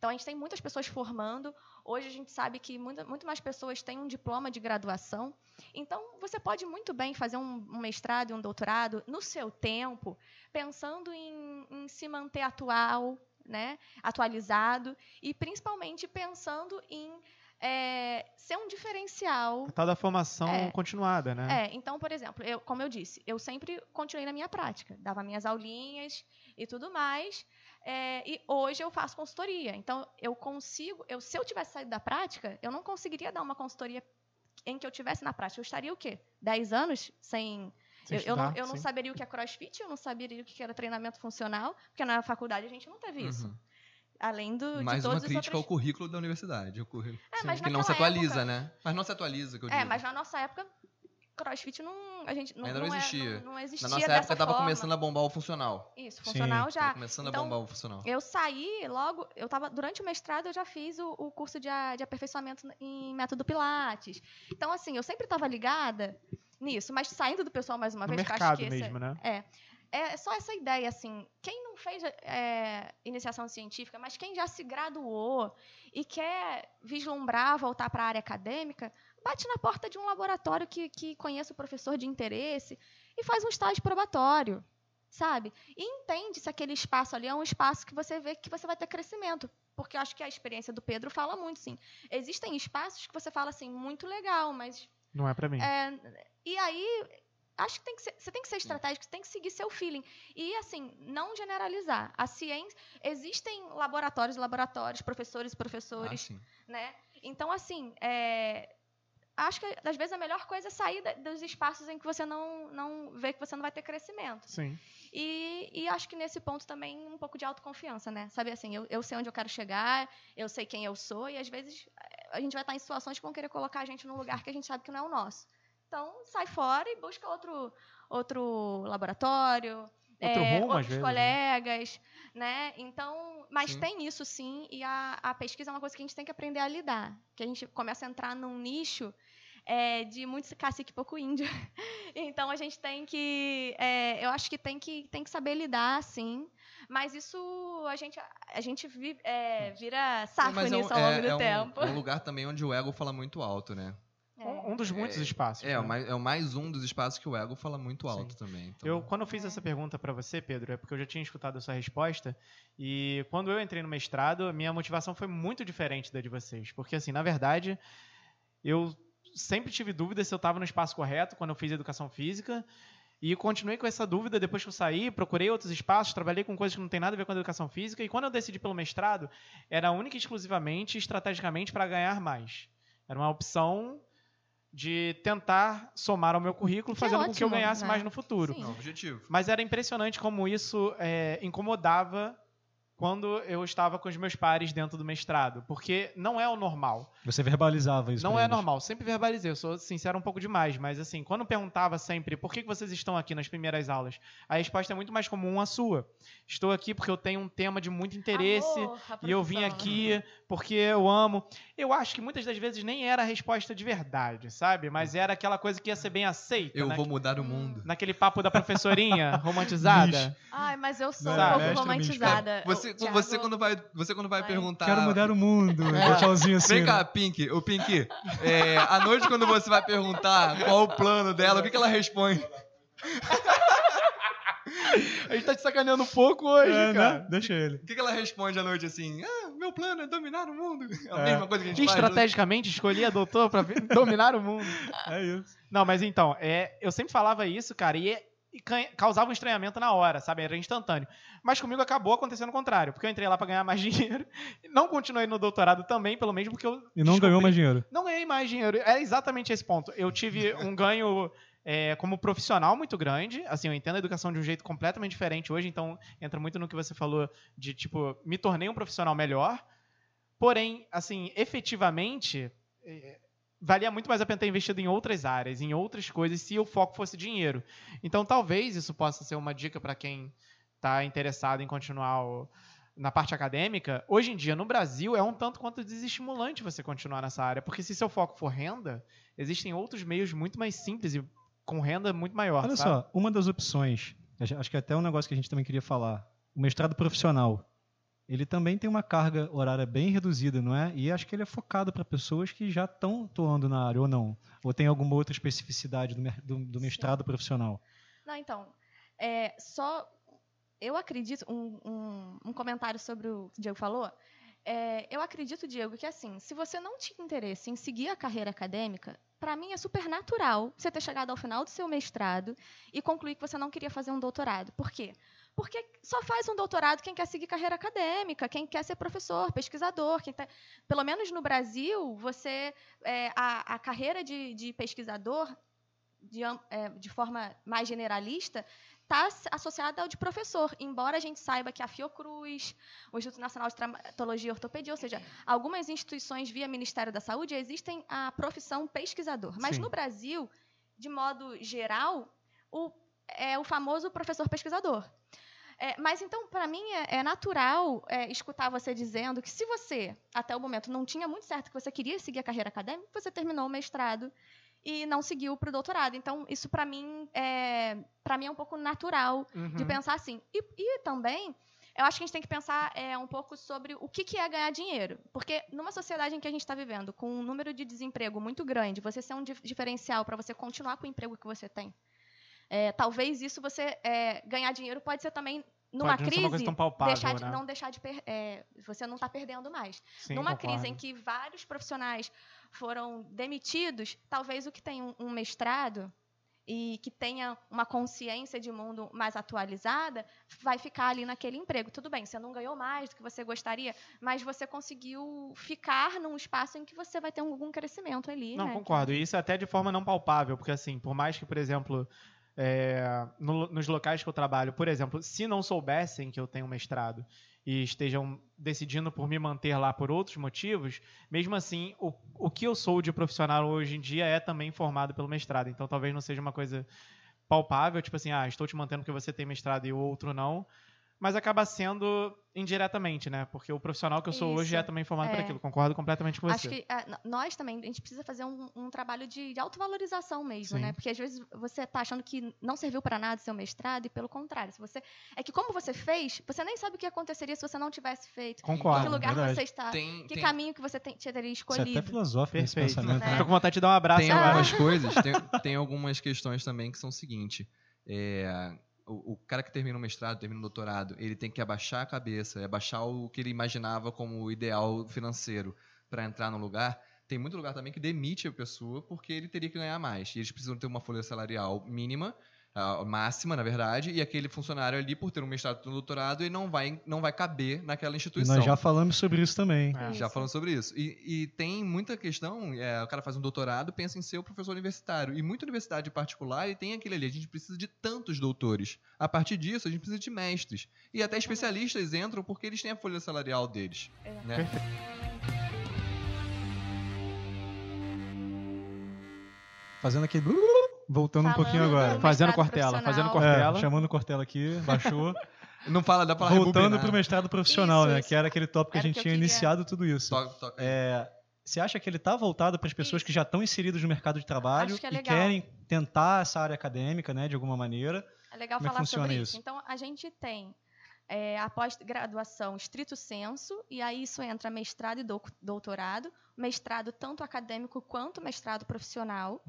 Então, a gente tem muitas pessoas formando. Hoje, a gente sabe que muita, muito mais pessoas têm um diploma de graduação. Então, você pode muito bem fazer um, um mestrado e um doutorado no seu tempo, pensando em, em se manter atual, né, atualizado, e principalmente pensando em é, ser um diferencial A tal da formação É. continuada, né? é, então, por exemplo, eu, como eu disse, eu sempre continuei na minha prática, dava minhas aulinhas e tudo mais, é, e hoje eu faço consultoria. Então, eu consigo, eu, se eu tivesse saído da prática, eu não conseguiria dar uma consultoria em que eu tivesse na prática. Eu estaria o quê? 10 anos sem. Sem eu, eu não, estudar, eu não saberia o que é crossfit, eu não saberia o que era treinamento funcional, porque na faculdade a gente não teve isso. Além do, de Mais todos uma crítica ao outros... currículo da universidade. O currículo É, Sim, mas que não se atualiza, época- né? Mas não se atualiza, que eu É, digo. mas na nossa época, crossfit não, a gente, não, Ainda não é- existia. não, não existia Na nossa dessa época tava forma. começando a bombar o funcional. Isso, Sim, funcional já. Tava começando Então, a bombar o funcional. Eu saí logo, eu tava durante o mestrado eu já fiz o, o curso de, a- de aperfeiçoamento em método Pilates. Então assim, eu sempre estava ligada nisso, mas saindo do pessoal mais uma No vez, que eu acho mercado que esse mesmo, né? é, é só essa ideia assim, quem não fez é, iniciação científica, mas quem já se graduou e quer vislumbrar voltar para a área acadêmica, bate na porta de um laboratório que, que conheça o professor de interesse e faz um estágio probatório, sabe? E entende se aquele espaço ali é um espaço que você vê que você vai ter crescimento. Porque eu acho que a experiência do Pedro fala muito, sim. Existem espaços que você fala assim, muito legal, mas. Não é pra mim. é, e aí, acho que, tem que ser, você tem que ser estratégico, você tem que seguir seu feeling. E, assim, não generalizar. A ciência. Existem laboratórios, laboratórios, professores, Ah, professores sim. né? Então, assim, é, acho que às vezes a melhor coisa é sair dos espaços em que você não, não vê que você não vai ter crescimento. Sim. E, e acho que nesse ponto também um pouco de autoconfiança, né? Sabe assim, eu, eu sei onde eu quero chegar, eu sei quem eu sou, e às vezes eh, a gente vai estar em situações que vão querer colocar a gente num lugar que a gente sabe que não é o nosso. Então, sai fora e busca outro, outro laboratório, Outro é, rumo, outros né? colegas, né? Então, mas Sim. tem isso sim, e a, a pesquisa é uma coisa que a gente tem que aprender a lidar. Que a gente começa a entrar num nicho é, de muito cacique e pouco índio. então a gente tem que. é, eu acho que tem que, tem que saber lidar, sim. Mas isso a gente, a gente vi- é, vira safo é nisso ao longo é- do tempo. É um lugar também onde o ego fala muito alto, né? É. Um, um dos muitos É, espaços. É, né? o mais, é o mais um dos espaços que o ego fala muito Sim. alto também. então- Eu, quando eu fiz essa pergunta pra você, Pedro, é porque eu já tinha escutado a sua resposta. E quando eu entrei no mestrado, a minha motivação foi muito diferente da de vocês. Porque, assim, na verdade, eu sempre tive dúvida se eu estava no espaço correto quando eu fiz educação física. E continuei com essa dúvida depois que eu saí, procurei outros espaços, trabalhei com coisas que não tem nada a ver com a educação física. E quando eu decidi pelo mestrado, era única e exclusivamente, estrategicamente, para ganhar mais. Era uma opção de tentar somar ao meu currículo, Que é fazendo com que eu ótimo, ganhasse né? mais no futuro. Sim. É o objetivo. Mas era impressionante como isso é, incomodava quando eu estava com os meus pares dentro do mestrado, porque não é o normal. Você verbalizava isso. Não é eles. normal, sempre verbalizei, eu sou sincero um pouco demais, mas assim, quando perguntava sempre por que vocês estão aqui nas primeiras aulas, a resposta é muito mais comum a sua. Estou aqui porque eu tenho um tema de muito interesse Amor e eu vim aqui porque eu amo. Eu acho que muitas das vezes nem era a resposta de verdade, sabe? Mas era aquela coisa que ia ser bem aceita. Eu né? vou mudar o mundo. Naquele papo da professorinha romantizada. Ai, mas eu sou Não, um pouco romantizada. Você, Thiago, você quando vai, você quando vai Vai. perguntar. Quero mudar o mundo. Tchauzinho assim. Vem né? cá, Pink. O Pink, é, à noite quando você vai perguntar qual o plano dela, o que, que ela responde? A gente tá te sacaneando um pouco hoje, É, cara. né? Deixa ele. O que, que ela responde à noite assim? Ah, meu plano é dominar o mundo. É a É. mesma coisa que a gente faz. Estrategicamente escolhi a doutor pra dominar o mundo. É isso. Não, mas então, é, eu sempre falava isso, cara, e, é- e ca- causava um estranhamento na hora, sabe? Era instantâneo. Mas comigo acabou acontecendo o contrário, porque eu entrei lá pra ganhar mais dinheiro. Não continuei no doutorado também, pelo mesmo porque eu. E não ganhou mais dinheiro. Não ganhei mais dinheiro. É exatamente esse ponto. Eu tive um ganho é, como profissional muito grande. Assim, eu entendo a educação de um jeito completamente diferente hoje, então entra muito no que você falou de, tipo, me tornei um profissional melhor. Porém, assim, efetivamente, é, valia muito mais a pena ter investido em outras áreas, em outras coisas, se o foco fosse dinheiro. Então, talvez isso possa ser uma dica para quem está interessado em continuar o- na parte acadêmica. Hoje em dia, no Brasil, é um tanto quanto desestimulante você continuar nessa área, porque se seu foco for renda, existem outros meios muito mais simples e com renda muito maior. Olha sabe? só, uma das opções, acho acho que até um negócio que a gente também queria falar, o mestrado profissional, ele também tem uma carga horária bem reduzida, não é? E acho que ele é focado para pessoas que já estão atuando na área ou não. Ou tem alguma outra especificidade do, do- do mestrado profissional. Não, então, é, só eu acredito, um, um, um comentário sobre o que o Diego falou, é, eu acredito, Diego, que assim, se você não tinha interesse em seguir a carreira acadêmica, para mim é super natural você ter chegado ao final do seu mestrado e concluir que você não queria fazer um doutorado. Por quê? Porque só faz um doutorado quem quer seguir carreira acadêmica, quem quer ser professor, pesquisador. Quem tá- Pelo menos no Brasil, você é, a, a carreira de, de pesquisador, de, é, de forma mais generalista, está associada ao de professor, embora a gente saiba que a Fiocruz, o Instituto Nacional de Traumatologia e Ortopedia, ou seja, algumas instituições via Ministério da Saúde existem a profissão pesquisador. Mas Sim. no Brasil, de modo geral, o, é o famoso professor pesquisador. É, mas então, para mim, é, é natural é, escutar você dizendo que se você, até o momento, não tinha muito certo que você queria seguir a carreira acadêmica, você terminou o mestrado e não seguiu para o doutorado. Então, isso para mim é para mim é um pouco natural de Uhum. pensar assim. E, e também, eu acho que a gente tem que pensar é, um pouco sobre o que, que é ganhar dinheiro. Porque numa sociedade em que a gente está vivendo, com um número de desemprego muito grande, você ser um dif- diferencial para você continuar com o emprego que você tem. É, talvez isso você é, ganhar dinheiro pode ser também numa Pode não crise tão palpável, deixar de, né? não deixar de é, você não está perdendo mais Sim, numa concordo. crise em que vários profissionais foram demitidos, talvez o que tem um, um mestrado e que tenha uma consciência de mundo mais atualizada, vai ficar ali naquele emprego. Tudo bem, você não ganhou mais do que você gostaria, mas você conseguiu ficar num espaço em que você vai ter algum crescimento ali. Não, né? concordo. E isso até de forma não palpável, porque assim, por mais que, por exemplo, é, no- nos locais que eu trabalho, por exemplo, se não soubessem que eu tenho mestrado e estejam decidindo por me manter lá por outros motivos, mesmo assim, o, o que eu sou de profissional hoje em dia é também formado pelo mestrado. Então talvez não seja uma coisa palpável, tipo assim, ah, estou te mantendo porque você tem mestrado e o outro não. Mas acaba sendo indiretamente, né? Porque o profissional que eu sou hoje Isso. é também formado É. aquilo. Concordo completamente com você. Acho que n- nós também, a gente precisa fazer um, um trabalho de, de autovalorização mesmo, Sim. né? Porque às vezes você está achando que não serviu para nada o seu mestrado e pelo contrário, se você é que como você fez, você nem sabe o que aconteceria se você não tivesse feito. Em Concordo. que lugar verdade. você está? Tem, Que tem, caminho que você tem, teria Isso é até escolhido? filosófico esse Perfeito. pensamento. É. né? Tô com vontade de dar um abraço tem agora. algumas coisas, tem, tem algumas questões também que são o seguinte. é, o, o cara que termina o mestrado, termina o doutorado, ele tem que abaixar a cabeça, abaixar o que ele imaginava como o ideal financeiro para entrar no lugar. Tem muito lugar também que demite a pessoa porque ele teria que ganhar mais. E eles precisam ter uma folha salarial mínima a máxima, na verdade, e aquele funcionário ali, por ter um mestrado e um doutorado, ele não vai, não vai caber naquela E instituição. nós já falamos sobre isso também. É. Já Isso. falando sobre isso. E, e tem muita questão, é, o cara faz um doutorado, pensa em ser o professor universitário. E muita universidade particular e tem aquele ali, a gente precisa de tantos doutores. A partir disso, a gente precisa de mestres. E até especialistas entram porque eles têm a folha salarial deles. É. né? Fazendo aqui. Voltando um Falando pouquinho do agora. Fazendo Cortella, profissional. fazendo Cortella. É, chamando o Cortella aqui, baixou. Não fala, dá pra Voltando rebobinar. pro mestrado profissional, Isso, né? isso. Que era aquele tópico que a o gente que tinha queria. iniciado tudo isso. Toca, toca aí. É, você acha que ele está voltado para as pessoas que já estão inseridas no mercado de trabalho que é e querem tentar essa área acadêmica, né, de alguma maneira? É legal Como é falar funciona sobre isso? isso. Então, a gente tem é, a pós-graduação estrito senso, e aí isso entra mestrado e dou- doutorado, mestrado tanto acadêmico quanto mestrado profissional.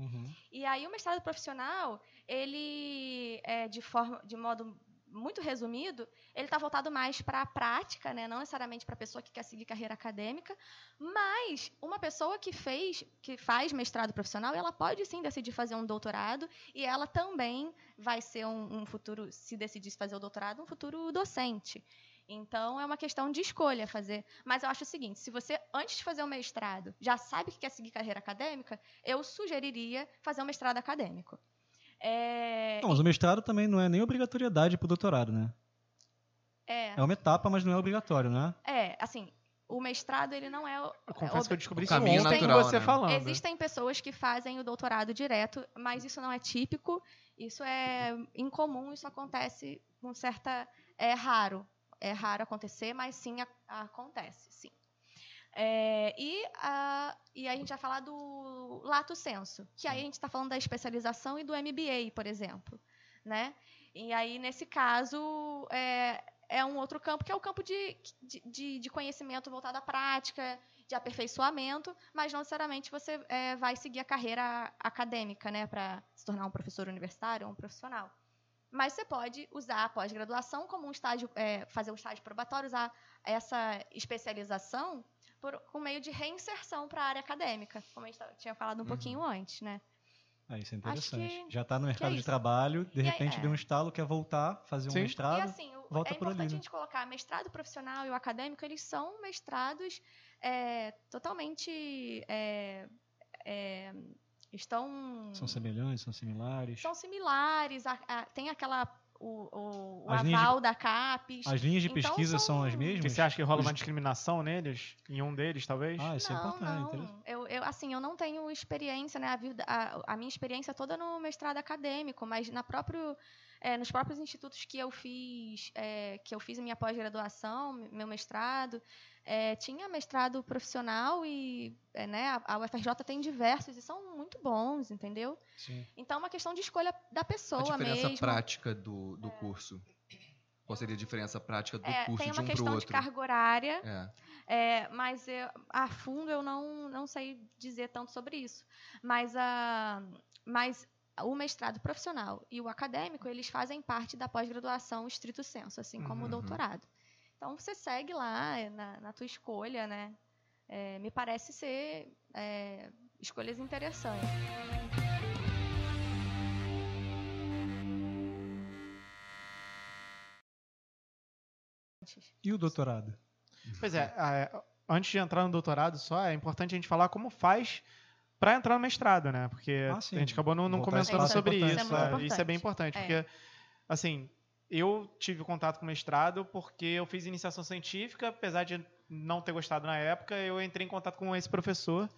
E aí o mestrado profissional, ele é de forma, de modo muito resumido, ele está voltado mais para a prática, né? não necessariamente para a pessoa que quer seguir carreira acadêmica, mas uma pessoa que fez, que faz mestrado profissional, ela pode sim decidir fazer um doutorado e ela também vai ser um, um futuro, se decidir fazer o doutorado, um futuro docente. Então é uma questão de escolha fazer. Mas eu acho o seguinte: se você, antes de fazer o mestrado, já sabe que quer seguir carreira acadêmica, eu sugeriria fazer um mestrado acadêmico. É, Não, mas o mestrado também não é nem obrigatoriedade para o doutorado, né? é, É uma etapa, mas não é obrigatório, né? é, assim, o mestrado ele não é. o- Eu confesso que eu ob- descobri isso caminho ontem natural, você né? falando. Existem pessoas que fazem o doutorado direto, mas isso não é típico, isso é incomum, isso acontece com certa. É raro. É raro acontecer, mas sim a- acontece, sim. É, e, a, e a gente vai falar do lato senso, que aí a gente está falando da especialização e do MBA, por exemplo. Né? E aí, nesse caso, é, é um outro campo, que é o campo de- de, de conhecimento voltado à prática, de aperfeiçoamento, mas não necessariamente você é, vai seguir a carreira acadêmica, né, para se tornar um professor universitário ou um profissional. Mas você pode usar a pós-graduação como um estágio, é, fazer um estágio probatório, usar essa especialização por, com meio de reinserção para a área acadêmica, como a gente tinha falado um Uhum. pouquinho antes, né? Ah, isso é interessante. que- Já está no mercado de isso. trabalho, de E aí- repente é. deu um estalo, quer voltar, fazer um Sim. E mestrado. assim, o- volta é por ali, importante né? a gente colocar mestrado profissional e o acadêmico, eles são mestrados é, totalmente. É, é, estão. São semelhantes, são similares. são similares, a- a- tem aquela. O, o- o linhas de- aval da CAPES. As linhas de Então, pesquisa são, são- as Que mesmas? você acha que rola Os- uma discriminação neles? Em um deles, talvez? Ah, isso é não, importante. não. Eu, eu, assim, eu não tenho experiência, né? A, vida- a- a minha experiência toda no mestrado acadêmico, mas na próprio, é, nos próprios institutos que eu fiz, é, que eu fiz a minha pós-graduação, meu mestrado, é, tinha mestrado profissional e é, né, a, a UFRJ tem diversos e são muito bons, entendeu? Sim. Então é uma questão de escolha da A pessoa diferença mesmo. prática do, do curso. Qual seria a diferença prática do É, curso tem de uma um pro questão de outro? carga horária. É. É, mas eu, a fundo eu não, não sei dizer tanto sobre isso. Mas, a, mas o mestrado profissional e o acadêmico, eles fazem parte da pós-graduação estrito senso, assim como o Uhum. doutorado. Então você segue lá é, na, na tua escolha, né? É, me parece ser é, escolhas interessantes. E o doutorado? Pois é, é, antes de entrar no doutorado só, é importante a gente falar como faz para entrar no mestrado, né? Porque Ah, a gente acabou não, não comentando é sobre isso. Isso é é, isso é bem importante. importante, porque, assim, eu tive contato com mestrado porque eu fiz iniciação científica, apesar de não ter gostado na época, eu entrei em contato com esse professor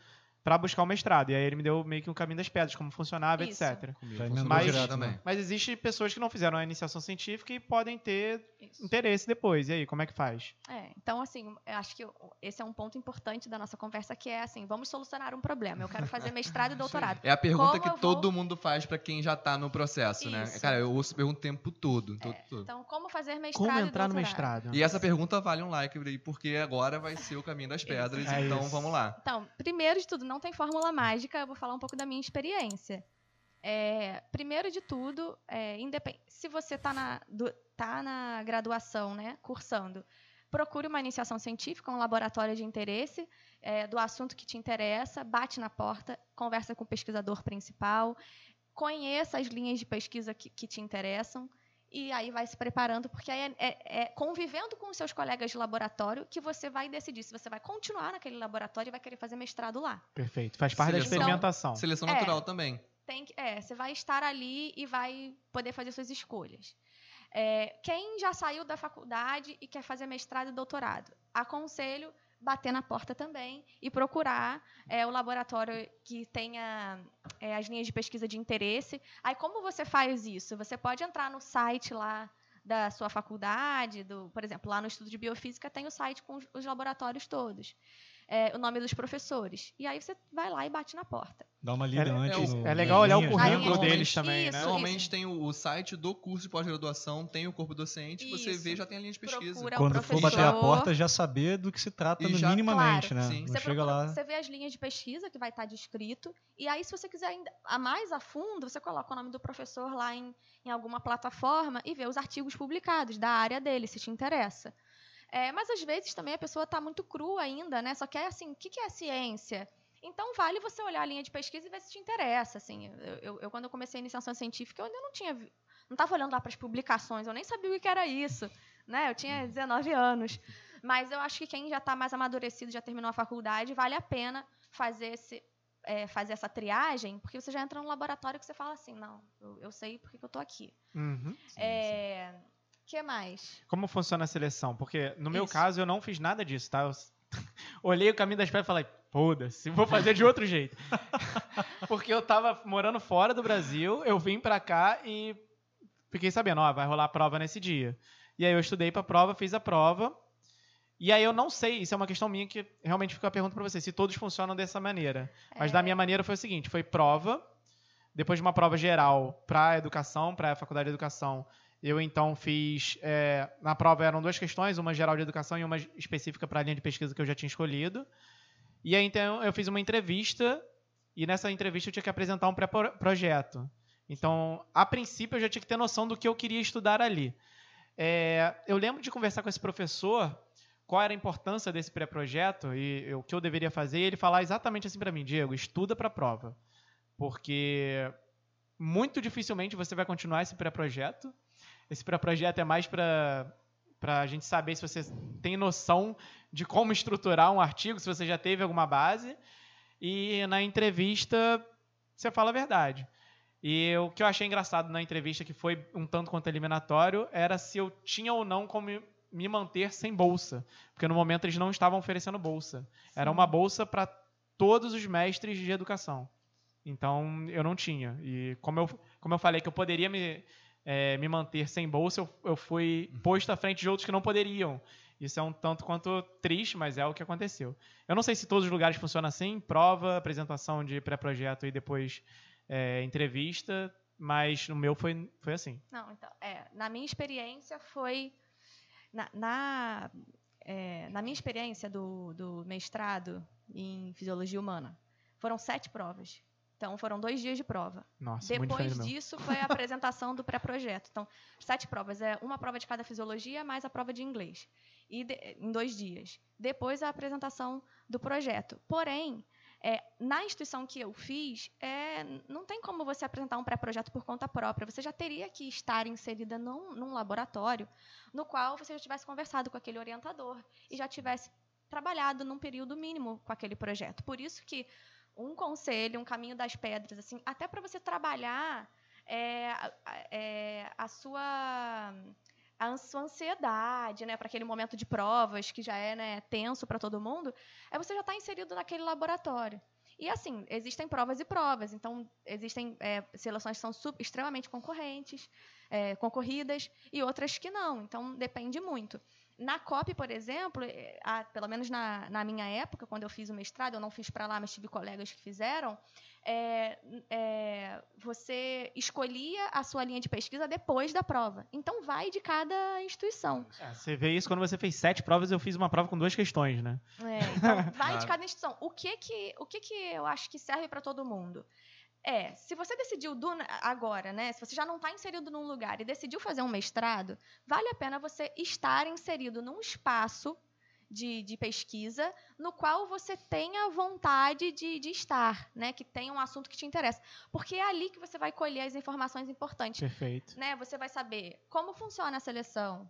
para buscar o mestrado. E aí ele me deu meio que um caminho das pedras, como funcionava, Isso. etc. Comigo Mas- né? Mas existem pessoas que não fizeram a iniciação científica e podem ter Isso. interesse depois. E aí, como é que faz? É, então, assim, eu acho que esse é um ponto importante da nossa conversa, que é assim, vamos solucionar um problema. Eu quero fazer mestrado e doutorado. É a pergunta Como que eu vou- todo mundo faz pra quem já tá no processo, né? Isso. Cara, eu ouço pergunta o tempo todo. todo, todo. Então, como fazer mestrado Como e entrar no mestrado? E essa pergunta vale um like, aí, porque agora vai ser o caminho das pedras, É então vamos lá. Então, primeiro de tudo, não tem fórmula mágica, eu vou falar um pouco da minha experiência. É, primeiro de tudo, é, se você está na, tá na graduação, né, cursando, procure uma iniciação científica, um laboratório de interesse é, do assunto que te interessa, bate na porta, conversa com o pesquisador principal, conheça as linhas de pesquisa que, que te interessam e aí vai se preparando, porque aí é, é, é, convivendo com os seus colegas de laboratório que você vai decidir se você vai continuar naquele laboratório e vai querer fazer mestrado lá. Perfeito. Faz parte da Seleção. experimentação. Seleção É. natural também. Tem que, é, você vai estar ali e vai poder fazer suas escolhas. É, quem já saiu da faculdade e quer fazer mestrado e doutorado, aconselho bater na porta também e procurar é, o laboratório que tenha é, as linhas de pesquisa de interesse. Aí, como você faz isso? Você pode entrar no site lá da sua faculdade, do, por exemplo, lá no estudo de biofísica tem o site com os, os laboratórios todos, é, o nome dos professores. E aí você vai lá e bate na porta. Dá uma lida É- antes. é- no- é legal olhar o currículo né? currículo deles também, Isso, né? Normalmente isso. tem o, o site do curso de pós-graduação, tem o corpo docente, você Isso. vê já tem a linha de pesquisa. Procura o Quando for bater a porta, já saber do que se trata no já- minimamente, Claro, né? sim. Você, chega procura- lá. você vê as linhas de pesquisa que vai estar descrito, e aí, se você quiser ainda a mais a fundo, você coloca o nome do professor lá em, em alguma plataforma e vê os artigos publicados da área dele, se te interessa. É, mas às vezes também a pessoa está muito crua ainda, né? Só quer assim, o que, que é ciência? Então vale você olhar a linha de pesquisa e ver se te interessa. Assim, eu, eu- eu, quando eu comecei a iniciação científica, eu ainda não tinha, não estava olhando lá para as publicações, eu nem sabia o que era isso, né? Eu tinha 19 anos. Mas eu acho que quem já está mais amadurecido, já terminou a faculdade, vale a pena fazer esse é, fazer essa triagem, porque você já entra num laboratório que você fala assim, não, eu, eu sei porque que eu tô aqui. Uhum. É, que mais? Como funciona a seleção? Porque no meu Isso. caso eu não fiz nada disso, tá? Eu olhei o caminho das pedras e falei, foda-se, vou fazer de outro jeito. Porque eu tava morando fora do Brasil, eu vim pra cá e fiquei sabendo, ó, vai rolar a prova nesse dia. E aí eu estudei pra prova, fiz a prova. E aí eu não sei, isso é uma questão minha que realmente fica a pergunta pra você, se todos funcionam dessa maneira. Mas É. da minha maneira foi o seguinte, foi prova, depois de uma prova geral para educação, para a faculdade de educação, eu então fiz. é, na prova eram duas questões, uma geral de educação e uma específica para a linha de pesquisa que eu já tinha escolhido. E aí então eu fiz uma entrevista, e nessa entrevista eu tinha que apresentar um pré-projeto. Então, a princípio, eu já tinha que ter noção do que eu queria estudar ali. É, eu lembro de conversar com esse professor qual era a importância desse pré-projeto e o que eu deveria fazer, e ele falar exatamente assim para mim, Diego, estuda para a prova. Porque muito dificilmente você vai continuar esse pré-projeto. Esse pré-projeto é mais para para a gente saber se você tem noção de como estruturar um artigo, se você já teve alguma base. E na entrevista você fala a verdade. E o que eu achei engraçado na entrevista, que foi um tanto quanto eliminatório, era se eu tinha ou não como me manter sem bolsa. Porque no momento eles não estavam oferecendo bolsa. Era uma bolsa para todos os mestres de educação. Então eu não tinha. E como eu, como eu falei que eu poderia me, eh, me manter sem bolsa, eu, eu fui posto à frente de outros que não poderiam. Isso é um tanto quanto triste, mas é o que aconteceu. Eu não sei se todos os lugares funcionam assim, prova, apresentação de pré-projeto e depois eh, entrevista, mas no meu foi, foi assim. Não, então, é, na minha experiência foi. Na, na, é, na minha experiência do, do mestrado em fisiologia humana, foram sete provas. Então, foram dois dias de prova. Nossa, Depois disso, foi a apresentação do pré-projeto. Então, sete provas. É uma prova de cada fisiologia, mais a prova de inglês. E de- em dois dias. Depois, a apresentação do projeto. Porém, é, na instituição que eu fiz, é, não tem como você apresentar um pré-projeto por conta própria. Você já teria que estar inserida num, num laboratório no qual você já tivesse conversado com aquele orientador e já tivesse trabalhado num período mínimo com aquele projeto. Por isso que um conselho, um caminho das pedras, assim, até para você trabalhar é, é, a sua a sua ansiedade, né, para aquele momento de provas que já é né, tenso para todo mundo, é você já estar inserido naquele laboratório. E assim, existem provas e provas, então existem é, seleções que são extremamente concorrentes, é, concorridas, e outras que não. Então depende muito. Na COP, por exemplo, eh, a- pelo menos na, na minha época, quando eu fiz o mestrado, eu não fiz para lá, mas tive colegas que fizeram, é, é, você escolhia a sua linha de pesquisa depois da prova. Então vai de cada instituição. É, você vê isso quando você fez sete provas, eu fiz uma prova com duas questões, né? É, então, vai Claro. de cada instituição. O que que, o que que eu acho que serve para todo mundo? É, se você decidiu do, agora, né? Se você já não está inserido num lugar e decidiu fazer um mestrado, vale a pena você estar inserido num espaço de, de pesquisa no qual você tenha vontade de, de estar, né? Que tenha um assunto que te interessa. Porque é ali que você vai colher as informações importantes. Perfeito. Né? Você vai saber como funciona a seleção.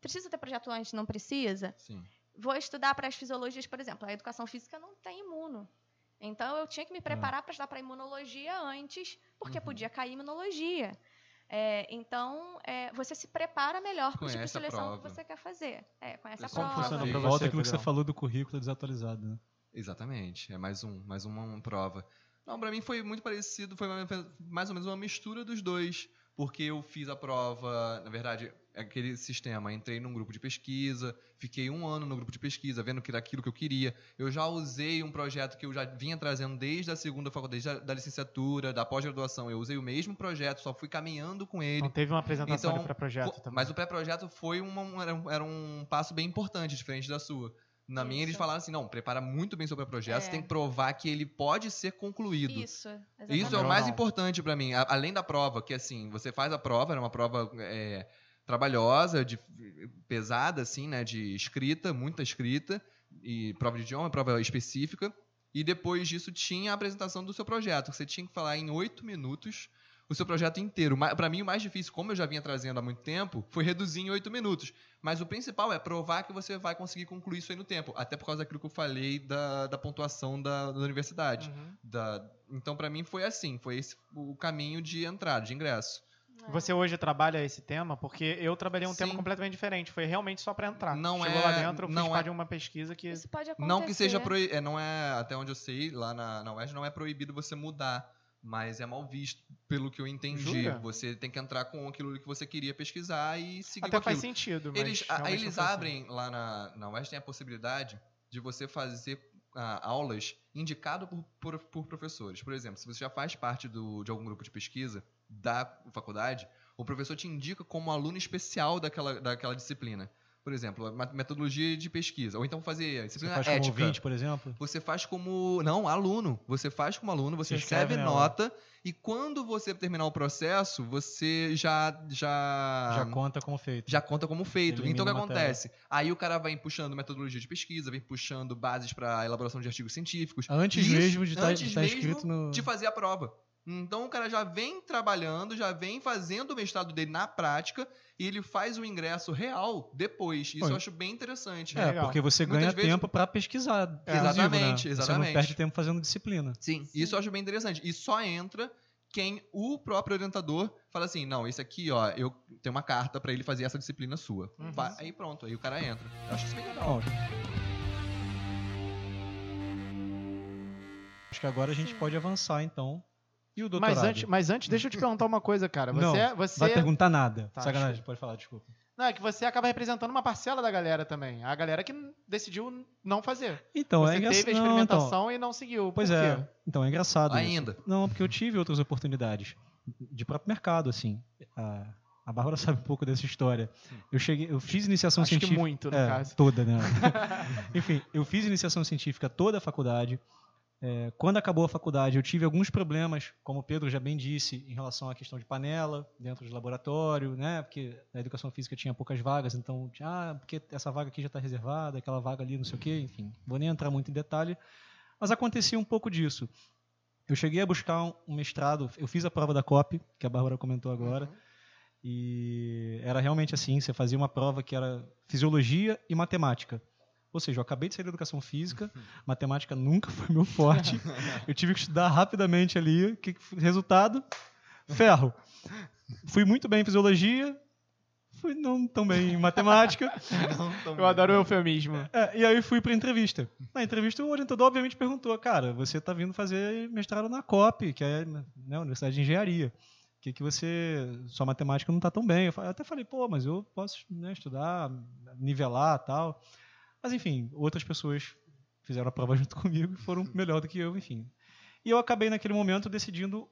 Precisa ter projeto antes? Não precisa? Sim. Vou estudar para as fisiologias, por exemplo. A educação física não tem imuno. Então, eu tinha que me preparar para estudar para imunologia antes, porque Uhum. podia cair imunologia. É, então, é, você se prepara melhor para o tipo de seleção que prova. você quer fazer. É, conhece a prova. funciona pra volta você, aquilo que você falou do currículo desatualizado, né? Exatamente. É mais um, mais uma prova. Não, pra mim foi muito parecido, foi mais ou menos uma mistura dos dois, porque eu fiz a prova, na verdade, aquele sistema, entrei num grupo de pesquisa, fiquei um ano no grupo de pesquisa, vendo que era aquilo que eu queria. Eu já usei um projeto que eu já vinha trazendo desde a segunda faculdade, desde a da licenciatura, da pós-graduação. Eu usei o mesmo projeto, só fui caminhando com ele. Então teve uma apresentação Então, pré-projeto também. Mas o pré-projeto foi uma- um, era, um, era um passo bem importante, diferente da sua. Na minha, eles Isso. falaram assim: não, prepara muito bem seu pré-projeto, É. você tem que provar que ele pode ser concluído. Isso, Isso é exatamente. o mais Não. importante pra mim, a- além da prova, que assim, você faz a prova, era uma prova é, trabalhosa, de, pesada, assim, né, de escrita, muita escrita, e prova de idioma, prova específica, e depois disso tinha a apresentação do seu projeto, que você tinha que falar em oito minutos o seu projeto inteiro. Pra mim, o mais difícil, como eu já vinha trazendo há muito tempo, foi reduzir em oito minutos. Mas o principal é provar que você vai conseguir concluir isso aí no tempo, até por causa daquilo que eu falei da, da pontuação da, da universidade. Uhum. Da- Então, pra mim, foi assim. Foi esse o caminho de entrada, de ingresso. É. Você hoje trabalha esse tema? Porque eu trabalhei um tema Sim. completamente diferente. Foi realmente só pra entrar. Não Chegou é- lá dentro, não parte é- de uma pesquisa que... Isso pode acontecer. Não que seja proibido. É, não é, até onde eu sei, lá na, na UERJ, não é proibido você mudar. Mas é mal visto, pelo que eu entendi. Jura? Você tem que entrar com aquilo que você queria pesquisar e seguir Até faz sentido, mas Eles, a- eles assim. abrem lá na, na tem a possibilidade de você fazer ah, aulas indicado por, por, por professores. Por exemplo, se você já faz parte do, de algum grupo de pesquisa da faculdade, o professor te indica como aluno especial daquela, daquela disciplina. Por exemplo, metodologia de pesquisa. Ou então fazer a Você disciplina faz como ética. ouvinte, por exemplo? Você faz como. Não, aluno. Você faz como aluno, você inscreve recebe nota e quando você terminar o processo, você já. Já, Já conta como feito. já conta como feito. Elimina então o que matéria. acontece? Aí o cara vai puxando metodologia de pesquisa, vem puxando bases para elaboração de artigos científicos. Antes Isso, mesmo de estar antes mesmo escrito no. de fazer a prova. Então o cara já vem trabalhando, já vem fazendo o mestrado dele na prática e ele faz o ingresso real depois. Isso Olha, eu acho bem interessante. É, legal. porque você Muitas ganha vezes- tempo pra pesquisar. inclusive, Exatamente, né? Você exatamente. não perde tempo fazendo disciplina. Sim, Sim. isso eu acho bem interessante. E só entra quem o próprio orientador fala assim: não, esse aqui, ó, eu tenho uma carta pra ele fazer essa disciplina sua. Uhum. Vai- aí pronto, aí o cara entra. Eu acho isso bem legal. Ó, acho que agora a gente Sim. pode avançar, então. E o doutorado? Mas antes, mas antes, deixa eu te perguntar uma coisa, cara. Você, Não, é- você... Vai perguntar nada. Tá, Sacanagem, desculpa. pode falar, desculpa. Não, é que você acaba representando uma parcela da galera também. A galera que decidiu não fazer. Então, você é engraçado. teve a experimentação e não seguiu. Pois Por é. quê? Então, é engraçado. isso. Ainda. Não, porque eu tive outras oportunidades de próprio mercado, assim. A, a Bárbara sabe um pouco dessa história. Eu cheguei, eu fiz iniciação Acho que científica. muito, no é, caso. Toda, né? Enfim, eu fiz iniciação científica toda a faculdade. É, quando acabou a faculdade, eu tive alguns problemas, como o Pedro já bem disse, em relação à questão de panela dentro de laboratório, né? Porque na educação física tinha poucas vagas, então, ah, porque essa vaga aqui já está reservada, aquela vaga ali, não sei o quê, enfim. Vou nem entrar muito em detalhe, mas acontecia um pouco disso. Eu cheguei a buscar um, mestrado, eu fiz a prova da COP, que a Bárbara comentou agora, Uhum. e era realmente assim, você fazia uma prova que era fisiologia e matemática. Ou seja, eu acabei de sair da educação física, matemática nunca foi meu forte. Eu tive que estudar rapidamente ali. Que, resultado, ferro. Fui muito bem em fisiologia, fui não tão bem em matemática. Eu adoro o eufemismo. É, e aí fui para entrevista. Na entrevista, o orientador obviamente perguntou: Cara, você está vindo fazer mestrado na COP, que é né, Universidade de Engenharia. O que, que você. Sua matemática não está tão bem. Eu até falei: Pô, mas eu posso né, estudar, nivelar tal. Mas enfim, outras pessoas fizeram a prova junto comigo e foram melhor do que eu, enfim. E eu acabei naquele momento decidindo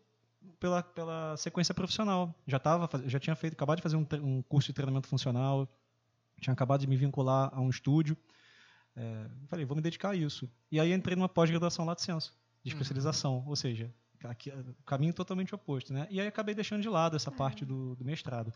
pela, pela sequência profissional. Já tava, já tinha feito, acabado de fazer um, um curso de treinamento funcional, tinha acabado de me vincular a um estúdio. É, falei, vou me dedicar a isso. E aí entrei numa pós-graduação lá de censo, de Uhum. especialização, ou seja, aqui, caminho totalmente oposto, né? E aí acabei deixando de lado essa parte do, do mestrado.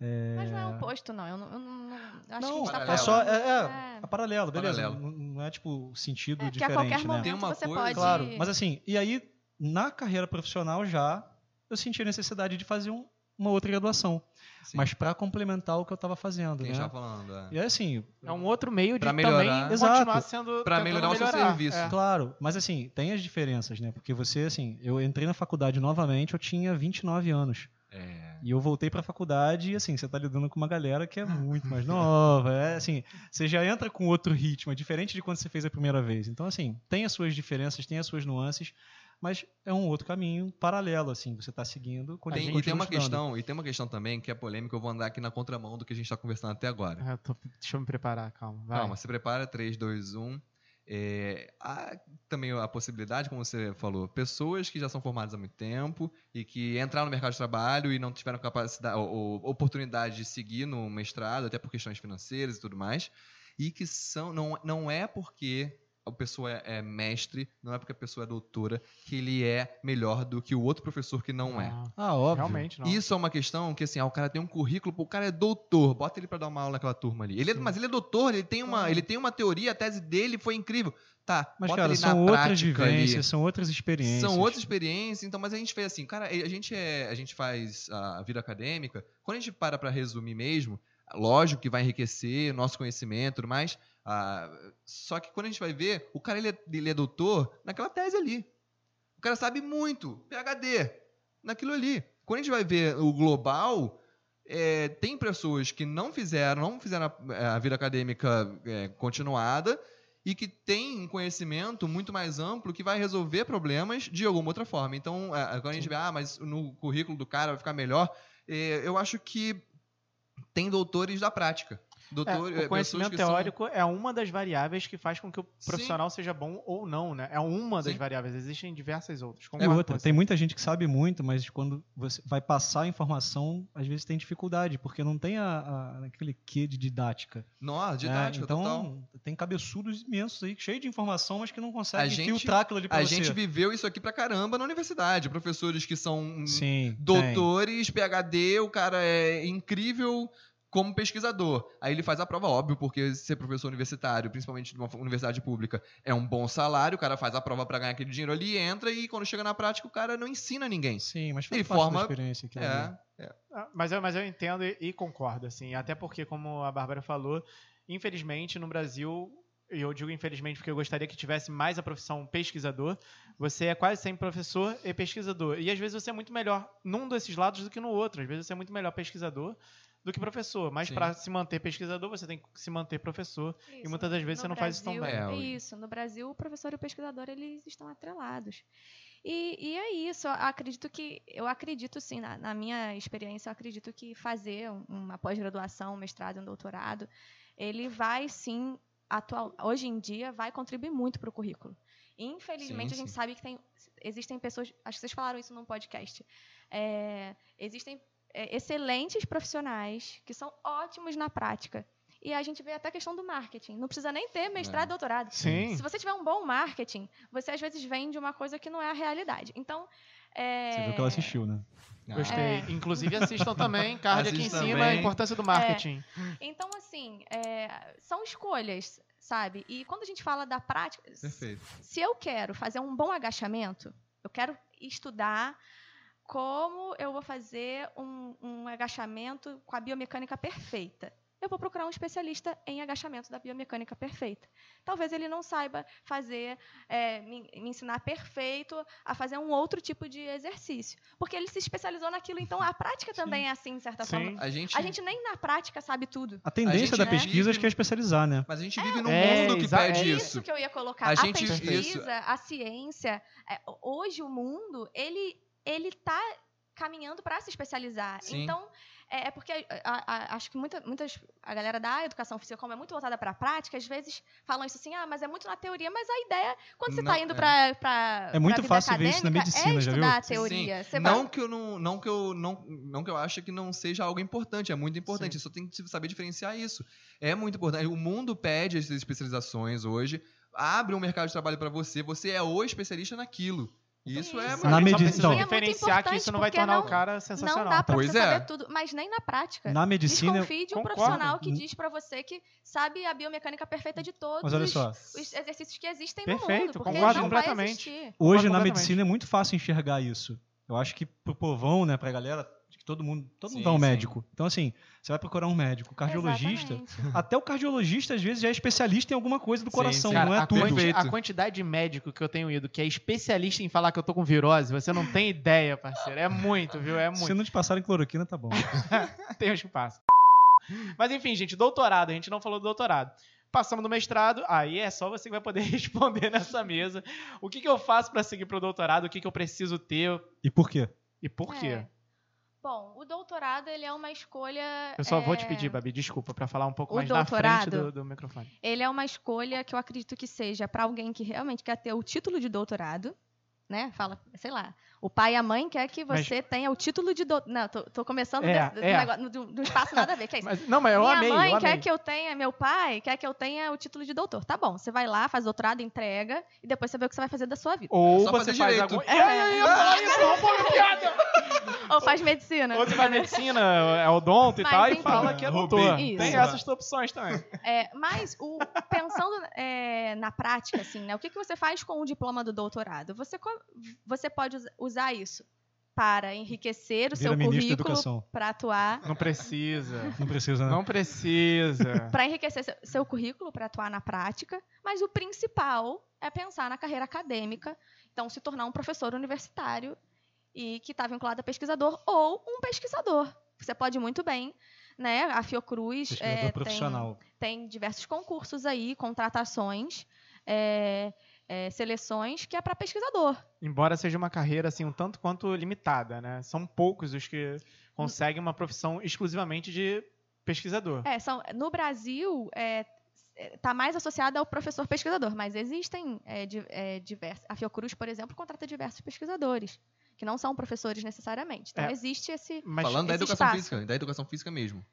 Mas não é um posto, não. Eu não, eu não- não- eu acho que a Não, gente tá paralelo. é só. É, é, é. é paralelo, beleza. Paralelo. Não, não é tipo sentido É, porque a diferente, qualquer né? momento Tem uma você coisa- pode... Claro, mas assim, e aí, na carreira profissional já, eu senti a necessidade de fazer um- uma outra graduação. Sim. Mas para complementar o que eu estava fazendo, Quem né? já falando, é. E aí, assim, É um outro meio de Pra também melhorar. continuar Exato. sendo. Pra tentando melhorar o seu melhorar. serviço. É. claro, mas assim, tem as diferenças, né? Porque você, assim, eu entrei na faculdade novamente, eu tinha 29 anos. É. E eu voltei pra faculdade e, assim, você tá lidando com uma galera que é muito mais nova. É, assim, você já entra com outro ritmo, é diferente de quando você fez a primeira vez. Então, assim, tem as suas diferenças, tem as suas nuances, mas é um outro caminho paralelo, assim, você tá seguindo. quando Tem- e tem uma estudando. questão, e tem uma questão também que é polêmica, eu vou andar aqui na contramão do que a gente está conversando até agora. É, tô- deixa eu me preparar, calma. Vai. Calma, se prepara, 3, 2, 1. É, há também a possibilidade, como você falou, pessoas que já são formadas há muito tempo e que entraram no mercado de trabalho e não tiveram capacidade ou, ou oportunidade de seguir no mestrado, até por questões financeiras e tudo mais, e que são não, não é porque a pessoa é, é mestre, não é porque a pessoa é doutora, que ele é melhor do que o outro professor que não é. Ah, Ah, óbvio. Realmente, não. Isso é uma questão que, assim, ah, o cara tem um currículo, o cara é doutor, bota ele pra dar uma aula naquela turma ali. Ele é- mas ele é doutor, ele tem, uma, Ah. ele tem uma teoria, a tese dele foi incrível. Tá, Mas, bota cara, ele são na outras prática ali. vivências, são outras experiências. São outras experiências, então, mas a gente fez assim, cara, a gente, é, a gente faz a vida acadêmica, quando a gente para pra resumir mesmo, lógico que vai enriquecer nosso conhecimento e tudo mais, ah, só que quando a gente vai ver, o cara ele é, ele é doutor naquela tese ali. O cara sabe muito, PHD, naquilo ali. Quando a gente vai ver o global, é, tem pessoas que não fizeram, não fizeram a, a vida acadêmica é, continuada e que têm um conhecimento muito mais amplo que vai resolver problemas de alguma outra forma. Então, quando a gente vê, ah, mas no currículo do cara vai ficar melhor, é, eu acho que tem doutores da prática. É, Doutor, é, o conhecimento que são- teórico é uma das variáveis que faz com que o profissional seja bom ou não, né? É uma das Sim. variáveis. Existem diversas outras. É Concordo com outra. Tem muita gente que sabe muito, mas quando você vai passar a informação, às vezes tem dificuldade, porque não tem a, a- aquele quê de didática. Nossa, É, didática, então, total. tem cabeçudos imensos aí, cheio de informação, mas que não A conseguem gente- filtrar aquilo ali pra A você. gente viveu isso aqui pra caramba na universidade. Professores que são Sim, tem. doutores, PhD, o cara é incrível como pesquisador. Aí ele faz a prova, óbvio, porque ser professor universitário, principalmente de uma universidade pública, é um bom salário, o cara faz a prova pra ganhar aquele dinheiro ali, entra e quando chega na prática o cara não ensina ninguém. Sim, mas faz Ele parte forma- da experiência. aquilo ali. É, Ah, Mas eu, mas eu entendo e, e concordo, assim. Até porque, como a Bárbara falou, infelizmente no Brasil, e eu digo infelizmente porque eu gostaria que tivesse mais a profissão pesquisador, você é quase sempre professor e pesquisador. E às vezes você é muito melhor num desses lados do que no outro. Às vezes você é muito melhor pesquisador do que professor. Mas para se manter pesquisador, você tem que se manter professor. Isso, muitas das vezes no você não faz isso tão bem. É isso. No Brasil, o professor e o pesquisador eles estão atrelados. E, e é isso. Eu acredito que eu acredito sim na, na minha experiência, eu acredito que fazer um- uma pós-graduação, um mestrado, um doutorado, ele vai sim atual, hoje em dia vai contribuir muito para o currículo. Infelizmente Sim, a gente sim. sabe que tem existem pessoas, acho que vocês falaram isso num podcast. É, existem é, excelentes profissionais que são ótimos na prática. E a gente vê até a questão do marketing. Não precisa nem ter mestrado É. e doutorado. Sim. Se você tiver um bom marketing, você às vezes vende uma coisa que não é a realidade. Então, é... Você viu que ela assistiu, né? Gostei. É. Inclusive assistam também, card aqui em Assistam cima, a também. importância do marketing. Então, assim, é, são escolhas, sabe? E quando a gente fala da prática, perfeito. se eu quero fazer um bom agachamento, eu quero estudar como eu vou fazer um, um agachamento com a biomecânica perfeita. Eu vou procurar um especialista em agachamento da biomecânica perfeita. Talvez ele não saiba fazer, é, me, me ensinar perfeito a fazer um outro tipo de exercício. Porque ele se especializou naquilo. Então, a prática também é assim, de certa Sim. forma. A gente, A gente nem na prática sabe tudo. A tendência gente da né? pesquisa vive- acho que é especializar, né? mas a gente vive num É, mundo que pede é isso. Isso que eu ia colocar. A A, gente- pesquisa, isso. a ciência, é, hoje o mundo, ele ele tá caminhando para se especializar. Sim. Então, é, é porque a- a- acho que muita, muitas a galera da educação física, como é muito voltada para a prática, às vezes falam isso assim, ah, mas é muito na teoria, mas a ideia, quando você está indo é. para para É muito fácil ver isso na medicina, é já estudar viu? a teoria. Sim. Não vai- que eu não, não que eu não, não que eu ache que não seja algo importante, é muito importante. Só tem que saber diferenciar isso. É muito importante. O mundo pede essas especializações hoje. Abre um mercado de trabalho para você. Você é o especialista naquilo. Isso é, Isso. mas Na medicina- então- E é diferenciar que isso não vai tornar o não- cara Não sensacional. dá pra Pois você é. saber tudo, mas nem na prática. Na medicina, Desconfie de um Concordo. profissional que diz pra você que sabe a biomecânica perfeita de todos mas olha os, só, os exercícios que existem Perfeito, no mundo. Porque concordo não vai completamente. existir. hoje Concordo na completamente. medicina é muito fácil enxergar isso. Eu acho que pro povão, né, pra galera, todo mundo, todo Sim, mundo é um sim. médico. Então assim, você vai procurar um médico, cardiologista, Exatamente. até o cardiologista às vezes já é especialista em alguma coisa do Sim, coração, sim. não Cara, é a, tudo. quanti- a quantidade de médico que eu tenho ido, que é especialista em falar que eu tô com virose, você não tem ideia, parceiro. É muito, viu? É Se muito. não te passarem cloroquina, tá bom. Tem uns que passam. Mas enfim, gente, doutorado. A gente não falou do doutorado. Passamos do mestrado, aí é só você que vai poder responder nessa mesa. O que, que eu faço pra seguir pro doutorado? O que, que eu preciso ter E por quê? e por quê? É. Bom, o doutorado ele é uma escolha. Eu só vou te é, pedir, Babi, desculpa, pra falar um pouco O mais na frente do, do microfone. Ele é uma escolha que eu acredito que seja para alguém que realmente quer ter o título de doutorado, né? Fala, sei lá. O pai e a mãe quer que Mas- você tenha o título de doutorado. Não, tô, tô começando É, de, do é. negócio- do, do espaço nada a ver. Que é isso? Mas, não, mas eu Minha amei, mãe eu quer amei. que eu tenha, meu pai quer que eu tenha o título de doutor. Tá bom, você vai lá, faz doutorado, entrega e depois você vê o que você vai fazer da sua vida. Ou Só você faz direito. algum... É, é, é. Ou faz medicina. Ou você faz medicina, é odonto e Mas, tal, e fala que é doutor. Tem essas opções também. É, mas o, pensando é, na prática, assim, né? O que, que você faz com o diploma do doutorado? Você, você pode us- usar isso para enriquecer o Vira seu currículo para atuar. Não precisa. Não precisa, né? Não precisa. Para enriquecer seu, seu currículo para atuar na prática, mas o principal é pensar na carreira acadêmica, então se tornar um professor universitário e que está vinculado a pesquisador ou um pesquisador. Você pode muito bem, né? A Fiocruz é, tem, profissional. tem diversos concursos aí, contratações, é, é, seleções que é para pesquisador. Embora seja uma carreira assim um tanto quanto limitada, né? São poucos os que conseguem uma profissão exclusivamente de pesquisador. É, são, no Brasil, é, é, tá mais associada ao professor pesquisador, mas existem é, di- é, diversos. A Fiocruz, por exemplo, contrata diversos pesquisadores, que não são professores necessariamente. Então É. existe esse. Mas Falando da esse educação espaço. física, da educação física mesmo.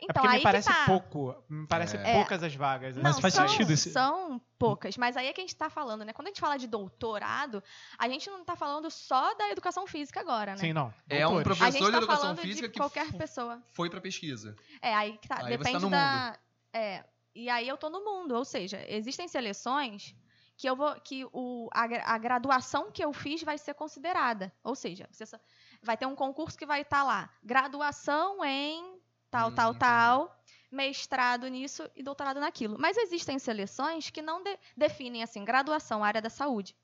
É Então, porque aí me parece que tá. pouco. Me parece É. poucas as vagas. Mas não, faz são, sentido esse- São poucas, mas aí é que a gente está falando, né? Quando a gente fala de doutorado, a gente não está falando só da educação física agora, né? Sim, não. É um professor a gente de tá educação falando física de que qualquer fu- pessoa. Foi pra pesquisa. É, aí que tá. Aí você tá depende no da. É. E aí eu tô no mundo. Ou seja, existem seleções que eu vou. que o, a, a graduação que eu fiz vai ser considerada. Ou seja, você só- vai ter um concurso que vai estar lá. Graduação em tal, Hum, tal, tal. Mestrado nisso e doutorado naquilo. Mas existem seleções que não de- definem assim, graduação, área da saúde.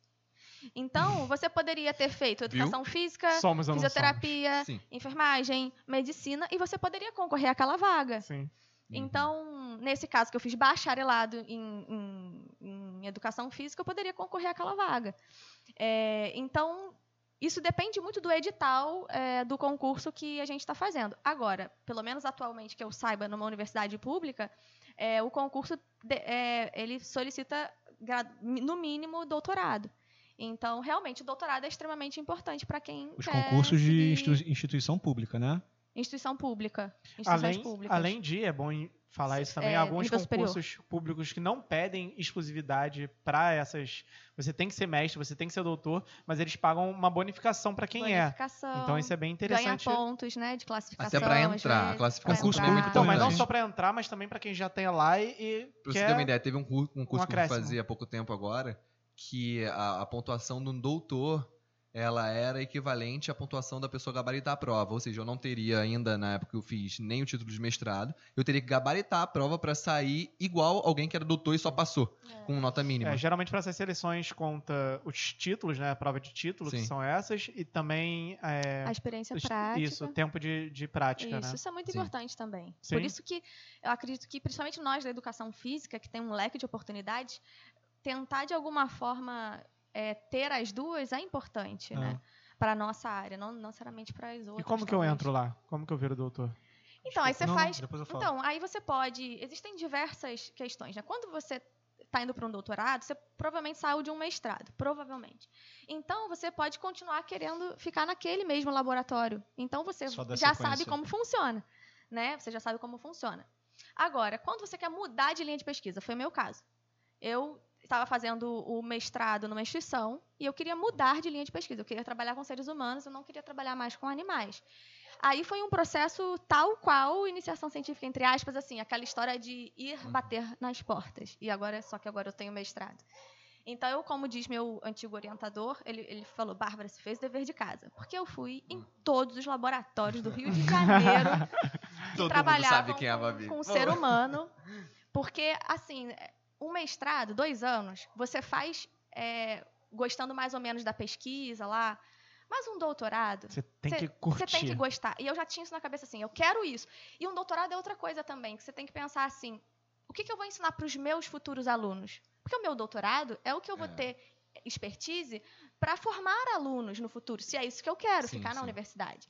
Então, você poderia ter feito Viu? educação física, Somos fisioterapia, enfermagem, medicina, e você poderia concorrer àquela vaga. Sim. Então, nesse caso que eu fiz bacharelado em, em- em educação física, eu poderia concorrer àquela vaga. É, então, isso depende muito do edital é, do concurso que a gente está fazendo. Agora, pelo menos atualmente que eu saiba, numa universidade pública, é, o concurso de- é, ele solicita no mínimo doutorado. Então, realmente, o doutorado é extremamente importante para quem Os quer concursos de seguir institu- instituição pública, né? instituição pública, instituições Além, públicas. além de, é bom em- falar isso também, É, alguns nível superior. concursos públicos que não pedem exclusividade para essas. Você tem que ser mestre, você tem que ser doutor, mas eles pagam uma bonificação para quem é. Bonificação, Então isso é bem ganha interessante. pontos, né, de classificação. Até pra às entrar, a vezes, classificação Concurso entrar. público Então, mas não só para entrar, mas também para quem já tem lá e, e Pra você quer... ter uma ideia, teve um curso, um curso que eu fazer há pouco tempo agora, que a, a pontuação de um doutor ela era equivalente à pontuação da pessoa gabaritar a prova. Ou seja, eu não teria ainda, na época que eu fiz, nem o título de mestrado. Eu teria que gabaritar a prova para sair igual alguém que era doutor e só passou, É. com nota mínima. É, geralmente para essas seleções conta os títulos, né? A prova de título, que Sim. são essas, e também é, A experiência os- prática. isso, o tempo de, de prática, Isso, né? isso é muito Sim. importante também. Sim. Por isso que eu acredito que, principalmente nós da educação física, que tem um leque de oportunidades, tentar de alguma forma é, ter as duas é importante, né? Para nossa área, não necessariamente para as outras. E como que eu talvez. entro lá? Como que eu viro doutor? Então, aí você Não, faz. eu. Então, aí você pode. Existem diversas questões, né? Quando você está indo para um doutorado, você provavelmente saiu de um mestrado, provavelmente. Então, você pode continuar querendo ficar naquele mesmo laboratório. Então, você já sequência. sabe como funciona, né? Você já sabe como funciona. Agora, quando você quer mudar de linha de pesquisa, foi o meu caso. Eu estava fazendo o mestrado numa instituição e eu queria mudar de linha de pesquisa. Eu queria trabalhar com seres humanos, eu não queria trabalhar mais com animais. Aí foi um processo tal qual iniciação científica, entre aspas, assim, aquela história de ir bater nas portas. E agora, só que agora eu tenho mestrado. Então, eu, como diz meu antigo orientador, ele, ele falou, Bárbara, você fez o dever de casa. Porque eu fui em todos os laboratórios do Rio de Janeiro que Todo mundo sabe quem é a com, Babi. com o ser humano. Porque, assim, um mestrado, dois anos, você faz é, gostando mais ou menos da pesquisa lá. Mas um doutorado, Você tem Cê- que você curtir. tem que gostar. E eu já tinha isso na cabeça assim, eu quero isso. E um doutorado é outra coisa também, que você tem que pensar assim, o que, que eu vou ensinar para os meus futuros alunos? Porque o meu doutorado é o que eu vou É. ter expertise para formar alunos no futuro, se é isso que eu quero, Sim, ficar na sim. universidade.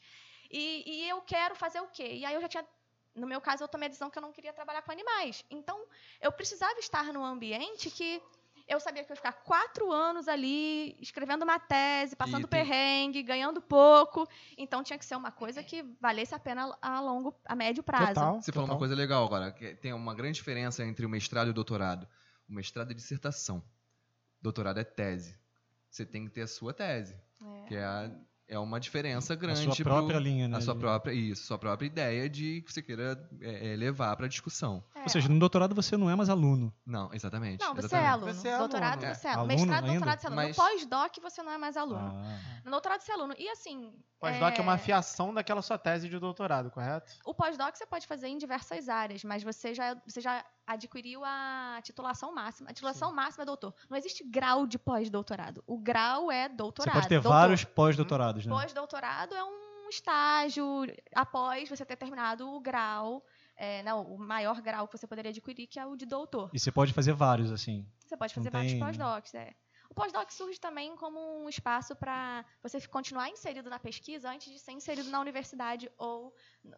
E, e eu quero fazer o quê? E aí eu já tinha, no meu caso, eu tomei a decisão que eu não queria trabalhar com animais. Então, eu precisava estar num ambiente que eu sabia que eu ia ficar quatro anos ali escrevendo uma tese, passando tem- perrengue, ganhando pouco. Então tinha que ser uma coisa que valesse a pena a longo, a médio prazo. Total. Você falou total. uma coisa legal agora, que tem uma grande diferença entre o mestrado e o doutorado. O mestrado é dissertação. Doutorado é tese. Você tem que ter a sua tese, É. que é, a- é uma diferença A grande. sua pro- própria linha, né? a sua de- própria isso, sua própria ideia de que você queira é, é, levar para discussão. É. Ou seja, no doutorado você não é mais aluno. Não, exatamente. Não, você é exatamente. aluno. Você é doutorado, aluno. você é aluno. É. Aluno Mestrado, ainda? doutorado, você é aluno. Mas- No pós-doc, você não é mais aluno. Ah. No doutorado, você é aluno. E assim. Pós-doc é uma afiação daquela sua tese de doutorado, correto? O pós-doc você pode fazer em diversas áreas, mas você já, você já adquiriu a titulação máxima. A titulação máxima é doutor. Não existe grau de pós-doutorado. O grau é Você doutorado. pode ter doutor. vários pós-doutorados, né? Pós-doutorado é um estágio após você ter terminado o grau, é, não, o maior grau que você poderia adquirir, que é o de doutor. E você pode fazer vários, assim. Você pode Não fazer vários tem- pós-docs, é. O pós-doc surge também como um espaço para você continuar inserido na pesquisa antes de ser inserido na universidade ou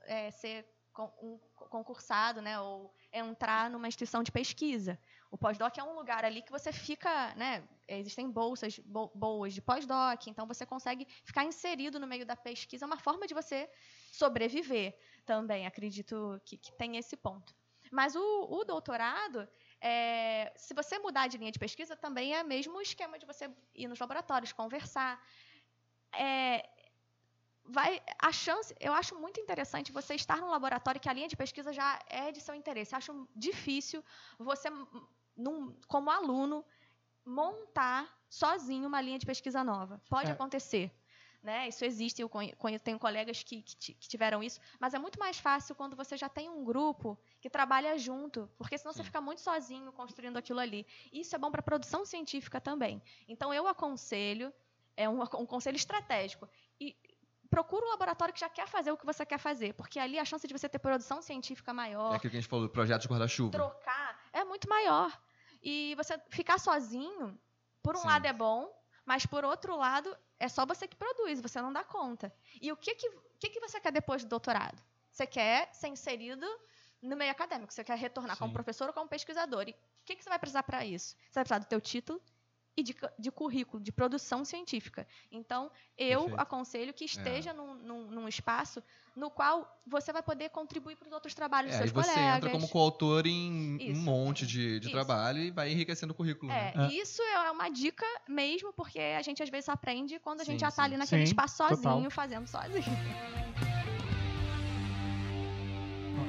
é, ser um concursado, né, ou entrar numa instituição de pesquisa. O pós-doc é um lugar ali que você fica, né, existem bolsas bo- boas de pós-doc, então você consegue ficar inserido no meio da pesquisa, é uma forma de você sobreviver também, acredito que, que tem esse ponto. Mas o, o doutorado, é, se você mudar de linha de pesquisa, também é mesmo o esquema de você ir nos laboratórios, conversar. É, vai, a chance, eu acho muito interessante você estar num laboratório que a linha de pesquisa já é de seu interesse. Acho difícil você, num- como aluno, montar sozinho uma linha de pesquisa nova. Pode É. acontecer. Né? Isso existe, eu tenho colegas que, que ti- que tiveram isso, mas é muito mais fácil quando você já tem um grupo que trabalha junto, porque senão você fica muito sozinho construindo aquilo ali. Isso é bom para a produção científica também. Então eu aconselho, é um, um conselho estratégico, e procura um laboratório que já quer fazer o que você quer fazer, porque ali a chance de você ter produção científica É maior, aquilo que a gente falou, do projeto de guarda-chuva. trocar, é muito maior. E você ficar sozinho, por um Sim. lado é bom, mas por outro lado é só você que produz, você não dá conta. E o que que, que, que você quer depois do doutorado? Você quer ser inserido no meio acadêmico, você quer retornar como Sim. professor ou como pesquisador. E o que, que você vai precisar para isso? Você vai precisar do teu título e de, de currículo, de produção científica. Então, eu Perfeito. aconselho que esteja num, num- num espaço no qual você vai poder contribuir para os outros trabalhos É, dos seus você colegas. entra como coautor em Isso. um monte de, de trabalho e vai enriquecendo o currículo. né? É, É. e isso é uma dica mesmo, porque a gente às vezes aprende quando a gente Sim, já tá sim. ali naquele Sim, espaço total. sozinho, fazendo sozinho.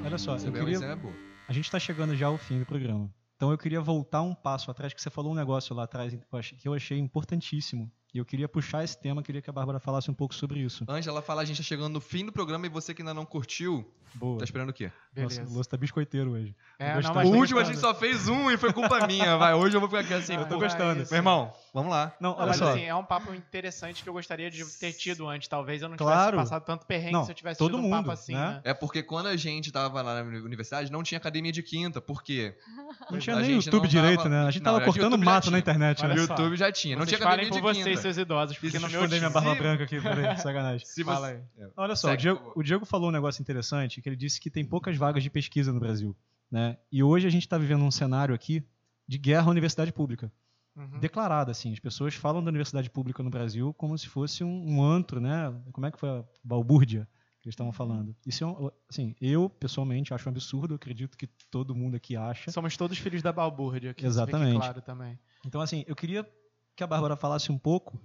Olha só, Você eu queria, é boa. a gente está chegando já ao fim do programa. Então eu queria voltar um passo atrás, que você falou um negócio lá atrás que eu achei- importantíssimo. E eu queria puxar esse tema, queria que a Bárbara falasse um pouco sobre isso. Ângela fala, a gente tá chegando no fim do programa e você que ainda não curtiu, Boa. tá esperando o quê? Nossa, Beleza. o Lúcio tá biscoiteiro hoje. É, não, o último a gente só fez um e foi culpa minha, vai. Hoje eu vou ficar aqui assim. Não, eu tô gostando. é isso. Meu irmão, vamos lá. Não, Não, olha mas só. assim, é um papo interessante que eu gostaria de ter tido antes. Talvez eu não Claro. tivesse passado tanto perrengue Não, se eu tivesse todo tido um mundo, papo assim, né? né? É porque quando a gente tava lá na universidade, não tinha academia de quinta. Por quê? não tinha a nem gente YouTube direito, tava- né? A gente Não, tava cortando YouTube mato na internet, né? YouTube já tinha, não tinha academia de quinta. Seus idosos, porque Deixa eu meu esconder minha barba branca aqui, peraí, sacanagem. Se Fala você... aí. Olha só, o Diego, o Diego falou um negócio interessante, que ele disse que tem poucas vagas de pesquisa no Brasil. Né? E hoje a gente está vivendo um cenário aqui de guerra à universidade pública. Uhum. Declarada, assim. As pessoas falam da universidade pública no Brasil como se fosse um, um antro, né? Como é que foi a balbúrdia que eles estavam falando. Isso é um, assim, eu pessoalmente acho um absurdo, acredito que todo mundo aqui acha. Somos todos filhos da balbúrdia, que Exatamente. Claro também. Então, assim, eu queria que a Bárbara falasse um pouco.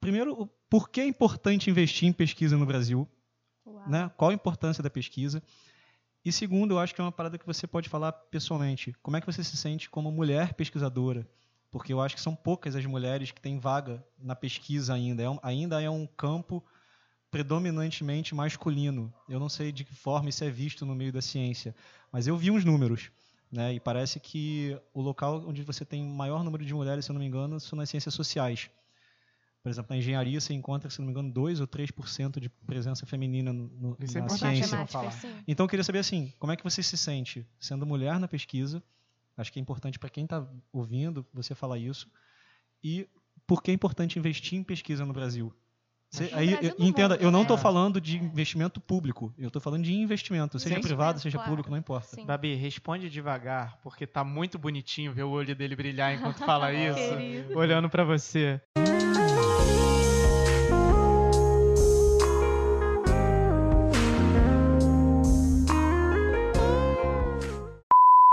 Primeiro, por que é importante investir em pesquisa no Brasil? Né? Qual a importância da pesquisa? E segundo, eu acho que é uma parada que você pode falar pessoalmente. Como é que você se sente como mulher pesquisadora? Porque eu acho que são poucas as mulheres que têm vaga na pesquisa ainda. É um- ainda é um campo predominantemente masculino. Eu não sei de que forma isso é visto no meio da ciência, mas eu vi uns números. Né? E parece que o local onde você tem maior número de mulheres, se eu não me engano, são nas ciências sociais. Por exemplo, na engenharia você encontra, se não me engano, 2 ou 3% de presença feminina no, Isso é na importante, ciência. Então eu queria saber assim, como é que você se sente sendo mulher na pesquisa? Acho que é importante para quem está ouvindo você falar isso. E por que é importante investir em pesquisa no Brasil? Você- aí, eu- entenda, mundo, eu não né? estou falando de investimento público, eu estou falando de investimento, seja Sim. privado, seja Claro. público, não importa. Sim. Babi, responde devagar, porque tá muito bonitinho ver o olho dele brilhar enquanto fala isso. Querido. olhando pra você.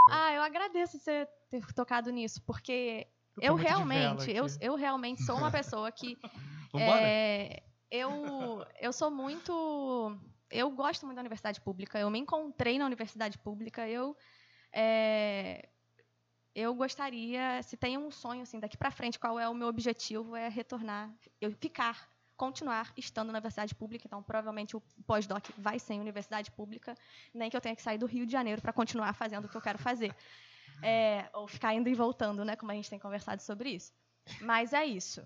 Ah, eu agradeço você ter tocado nisso, porque eu realmente, eu, eu realmente sou uma pessoa que É, eu, eu sou muito. Eu gosto muito da universidade pública. Eu me encontrei na universidade pública. Eu. é, eu gostaria, se tem um sonho assim daqui para frente, qual é o meu objetivo é retornar, eu ficar, continuar estando na universidade pública. Então, provavelmente o pós-doc vai ser em universidade pública, nem que eu tenha que sair do Rio de Janeiro para continuar fazendo o que eu quero fazer, É, ou ficar indo e voltando, né? Como a gente tem conversado sobre isso. Mas é isso.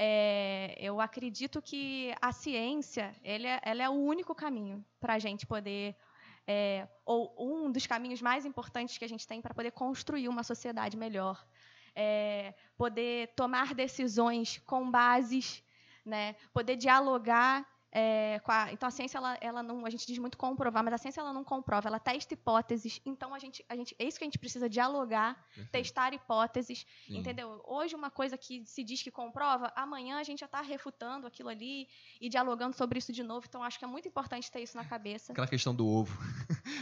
É, eu acredito que a ciência ele é, ela é o único caminho para a gente poder, é, ou um dos caminhos mais importantes que a gente tem para poder construir uma sociedade melhor, É, poder tomar decisões com bases, né, poder dialogar. É, com a, então a ciência ela, ela não a gente diz muito comprovar mas a ciência ela não comprova ela testa hipóteses então a gente a gente é isso que a gente precisa dialogar Perfeito. testar hipóteses Sim. Entendeu? Hoje, uma coisa que se diz que comprova, amanhã a gente já está refutando aquilo ali e dialogando sobre isso de novo. Então, acho que é muito importante ter isso na cabeça. Aquela questão do ovo.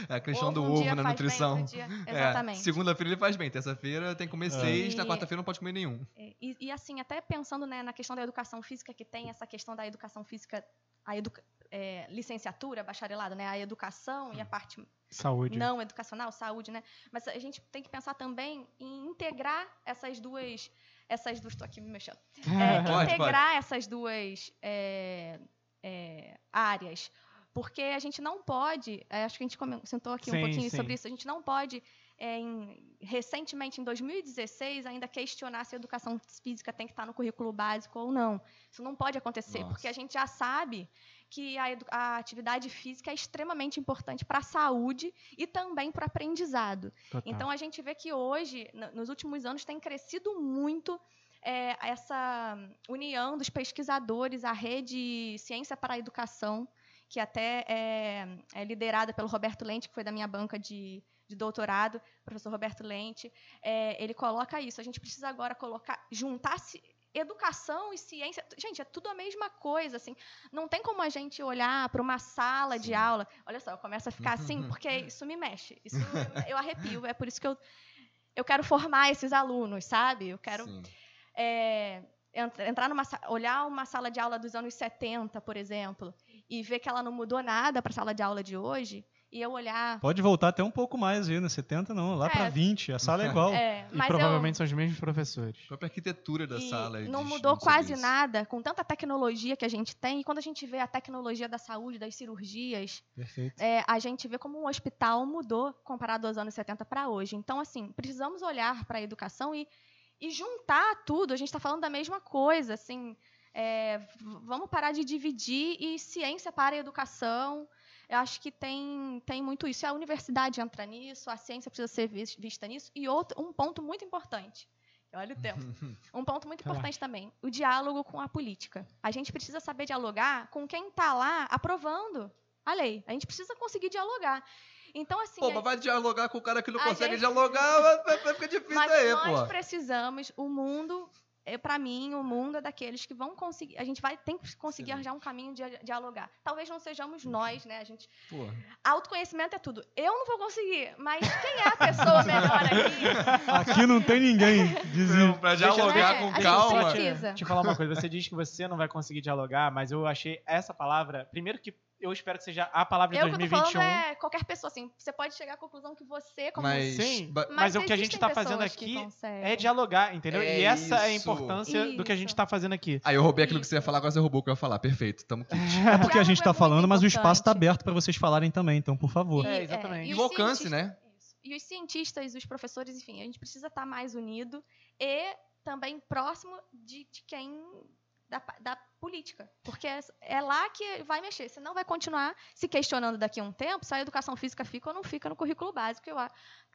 É a questão Ovo do um ovo dia na faz nutrição. bem, dia- É, Exatamente. Segunda-feira ele faz bem, terça-feira tem que comer seis, na E- quarta-feira não pode comer nenhum. É, E, e, assim, até pensando né, na questão da educação física, que tem essa questão da educação física, a educa é, licenciatura, bacharelado, né, a educação e a parte Saúde. não educacional, saúde, né? Mas a gente tem que pensar também em integrar essas duas. Essas duas. Estou aqui me mexendo. É, Pode, integrar essas duas é, é, áreas. Porque a gente não pode, é, acho que a gente comentou aqui Sim, um pouquinho sim. sobre isso, a gente não pode, em- recentemente, em 2016, ainda questionar se a educação física tem que estar no currículo básico ou não. Isso não pode acontecer, Nossa. porque a gente já sabe que a, a atividade física é extremamente importante para a saúde e também para o aprendizado. Total. Então a gente vê que hoje, nos últimos anos, tem crescido muito é, essa união dos pesquisadores, a rede Ciência para a Educação, que até é, é liderada pelo Roberto Lente, que foi da minha banca de, de doutorado, professor Roberto Lente. É, ele coloca isso. A gente precisa agora colocar, juntar ci- educação e ciência. Gente, é tudo a mesma coisa, assim. Não tem como a gente olhar para uma sala de Sim. aula. Olha só, eu começo a ficar assim, porque isso me mexe. Isso eu arrepio. É por isso que eu, eu quero formar esses alunos, sabe? Eu quero é, ent- entrar numa olhar uma sala de aula dos anos 70, por exemplo, e ver que ela não mudou nada para a sala de aula de hoje, e eu olhar. Pode voltar até um pouco mais aí, né? 70 não, lá É. para 20, a sala é igual. É, E provavelmente são os mesmos professores. A própria arquitetura da eu, e sala. não diz mudou sobre quase isso. nada com tanta tecnologia que a gente tem. E quando a gente vê a tecnologia da saúde, das cirurgias, Perfeito. é, a gente vê como um hospital mudou comparado aos anos 70 para hoje. Então, assim, precisamos olhar para a educação e, e juntar tudo. A gente está falando da mesma coisa, assim. é, vamos parar de dividir e ciência para a educação. Eu acho que tem, tem muito isso. E a universidade entra nisso, a ciência precisa ser vis- vista nisso. E outro, um ponto muito importante. Olha o tempo. Um ponto muito importante também, o diálogo com a política. A gente precisa saber dialogar com quem está lá aprovando a lei. A gente precisa conseguir dialogar. Então, assim, Pô, mas vai dialogar com o cara que não consegue gente- dialogar, vai, ficar difícil mas aí, nós pô. precisamos, o mundo é, para mim, o mundo é daqueles que vão conseguir. A gente vai tem que conseguir Excelente. arranjar um caminho de dialogar. Talvez não sejamos nós, né? A gente. Pô, Autoconhecimento é tudo. Eu não vou conseguir, mas quem é a pessoa melhor aqui? Aqui não tem ninguém. Eu- dialogar É, com a calma. Deixa eu falar uma coisa. Você diz que você não vai conseguir dialogar, mas eu achei essa palavra. Primeiro que eu espero que seja a palavra de Eu que eu tô 2021. falando é qualquer pessoa, assim. Você pode chegar à conclusão que você, como Mas, Sim, ba- mas o que a gente existem tá fazendo aqui. É dialogar, entendeu? É e essa é a isso. importância do que a gente Isso. tá fazendo aqui. Aí eu roubei aquilo que você ia falar, agora você roubou o que eu ia falar. Perfeito, tamo aqui. É porque a gente Diálogo tá é muito falando, mas o espaço tá importante. aberto pra vocês falarem também, então, por favor. É, exatamente. e E os o alcance, cientistas- né? Isso. E os cientistas, os professores, enfim, a gente precisa estar mais unido e também próximo de, de quem. Da, da política. Porque é, é lá que vai mexer. Você não vai continuar se questionando daqui a um tempo se a educação física fica ou não fica no currículo básico. Eu,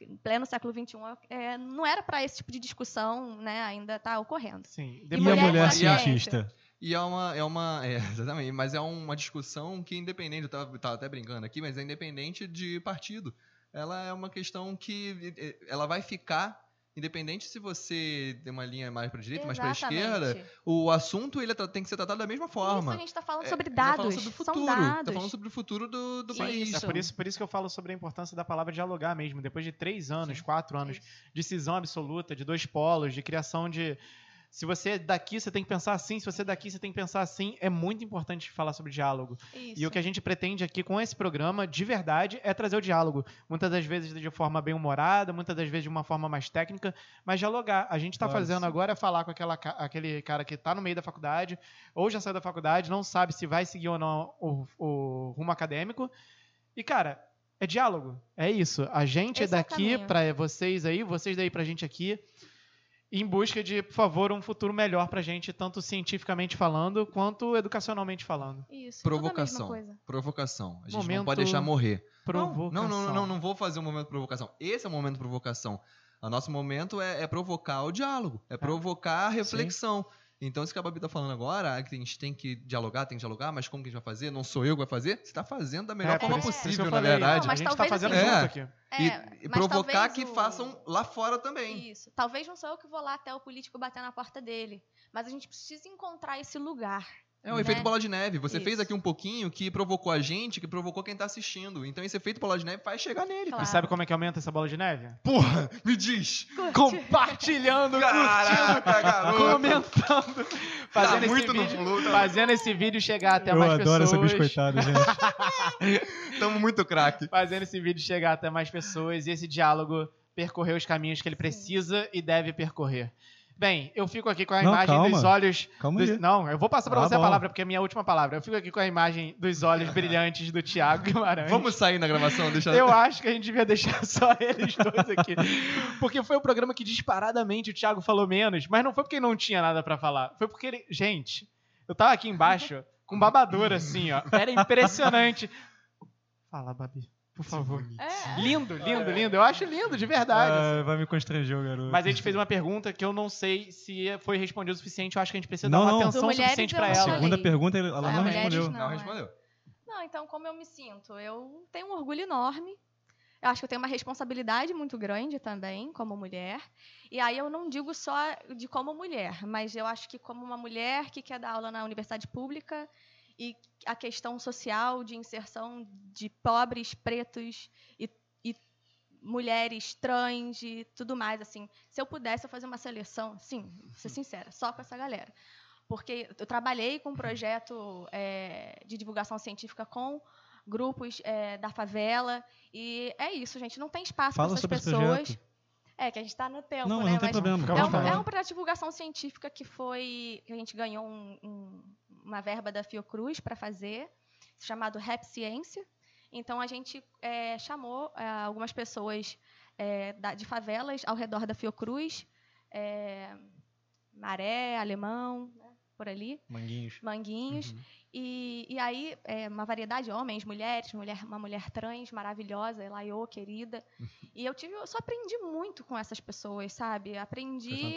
em pleno século XXI, é, não era para esse tipo de discussão né, ainda estar ocorrendo. Sim. E mulher mulher com cientista? E é uma, é uma, é, exatamente, mas é uma discussão que independente, eu tava, tava até brincando aqui, mas é independente de partido. Ela é uma questão que eh, ela vai ficar, independente se você tem uma linha mais para direita, mais para esquerda, o assunto ele tá- tem que ser tratado da mesma Isso, forma. a gente está falando É, sobre tá falando dados. sobre o São futuro, dados. Tá falando sobre o futuro do, do Isso. país. É por isso, por isso que eu falo sobre a importância da palavra dialogar mesmo. Depois de três anos, Sim. quatro anos Isso. de cisão absoluta, de dois polos, de criação de. Se você é daqui, você tem que pensar assim. Se você é daqui, você tem que pensar assim. É muito importante falar sobre diálogo. E Isso. o que a gente pretende aqui com esse programa, de verdade, é trazer o diálogo. Muitas das vezes de forma bem humorada, muitas das vezes de uma forma mais técnica, mas dialogar. A gente está fazendo agora é falar com aquela, aquele cara que está no meio da faculdade, ou já saiu da faculdade, não sabe se vai seguir ou não o, o rumo acadêmico. E, cara, é diálogo. É isso. A gente Esse é daqui para vocês aí, vocês daí pra gente aqui, em busca de, por favor, um futuro melhor pra gente, tanto cientificamente falando, quanto educacionalmente falando. Isso. tudo a mesma Provocação. coisa. Provocação. A gente não Momento- pode deixar morrer. Provocação. Não, não, não, não, não vou fazer um momento de provocação. Esse é o momento de provocação. O nosso momento é, é provocar o diálogo, é provocar a reflexão. Então, isso que a Babi tá falando agora, que a gente tem que dialogar, tem que dialogar, mas como que a gente vai fazer? Não sou eu que vai fazer? Você tá fazendo da melhor É, forma possível, na verdade. Não, mas a gente tá talvez fazendo assim- junto É. aqui. E- É, e mas provocar talvez que o- façam lá fora também. Isso. Talvez não sou eu que vou lá até o político bater na porta dele. Mas a gente precisa encontrar esse lugar. É o Né? efeito bola de neve. Você fez Isso. aqui um pouquinho que provocou a gente, que provocou quem tá assistindo. Então esse efeito bola de neve vai chegar nele. Claro. E sabe como é que aumenta essa bola de neve? Porra, me diz! Compartilhando, Caraca, garoto! comentando, fazendo Tá esse muito no vídeo, flow, tá fazendo esse vídeo chegar até Eu mais adoro essa pessoas. biscoitada, gente. Tamo muito craque. Fazendo esse vídeo chegar até mais pessoas e esse diálogo percorrer os caminhos que ele precisa e deve percorrer. Bem, eu fico aqui com a Não, imagem calma. dos olhos. Calma dos- aí. Não, eu vou passar pra Ah, você a bom. palavra, porque é a minha última palavra. Eu fico aqui com a imagem dos olhos brilhantes do Thiago Guimarães. Vamos sair na gravação, deixa Eu acho que a gente devia deixar só eles dois aqui. Porque foi o programa que disparadamente o Thiago falou menos, mas não foi porque não tinha nada pra falar. Foi porque ele. Gente, eu tava aqui embaixo com babador assim, ó. Era impressionante. Fala, Babi, por favor. É. Lindo, lindo, lindo. Eu acho lindo, de verdade. assim. Ah, vai me constranger, o garoto. Mas a gente fez uma pergunta que eu não sei se foi respondida o suficiente. Eu acho que a gente precisa Não, dar uma não. atenção mulheres suficiente não ela. falei. Segunda pergunta, ela Ah, não respondeu. não. Não, é. respondeu. Não, então, como eu me sinto? Eu tenho um orgulho enorme. Eu acho que eu tenho uma responsabilidade muito grande também, como mulher. E aí eu não digo só de como mulher, mas eu acho que como uma mulher que quer dar aula na universidade pública e a questão social de inserção de pobres, pretos e, e mulheres trans e tudo mais, assim. Se eu pudesse eu fazer uma seleção, sim, ser sincera, só com essa galera. Porque eu trabalhei com um projeto é, de divulgação científica com grupos é, da favela e é isso, gente. Não tem espaço para essas pessoas. É que a gente está no tempo, Não, né? não tem Mas problema. É um, é um projeto de divulgação científica que foi. que a gente ganhou um- um- uma verba da Fiocruz para fazer, chamado Rap Ciência. Então a gente é, chamou é, algumas pessoas é, da- de favelas ao redor da Fiocruz, é, Maré, Alemão, né, por ali, Manguinhos. Manguinhos. Uhum. E, e aí, é, uma variedade de homens, mulheres, mulher, uma mulher trans maravilhosa, Elaiô, querida. E eu tive, eu só aprendi muito com essas pessoas, sabe? Aprendi.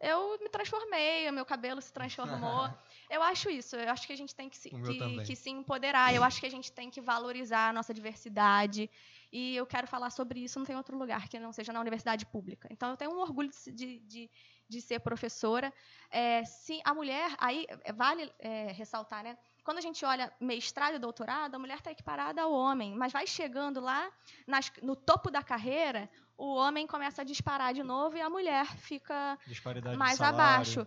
Eu me transformei, o meu cabelo se transformou. eu acho isso, eu acho que a gente tem que se, que, que se empoderar, eu acho que a gente tem que valorizar a nossa diversidade. E eu quero falar sobre isso, não tem outro lugar que não seja na universidade pública. Então eu tenho um orgulho de, de, de, de ser professora. É, se a mulher, aí é, vale é, ressaltar, né? Quando a gente olha mestrado e doutorado, a mulher está equiparada ao homem, mas vai chegando lá nas- no topo da carreira, o homem começa a disparar de novo e a mulher fica mais abaixo.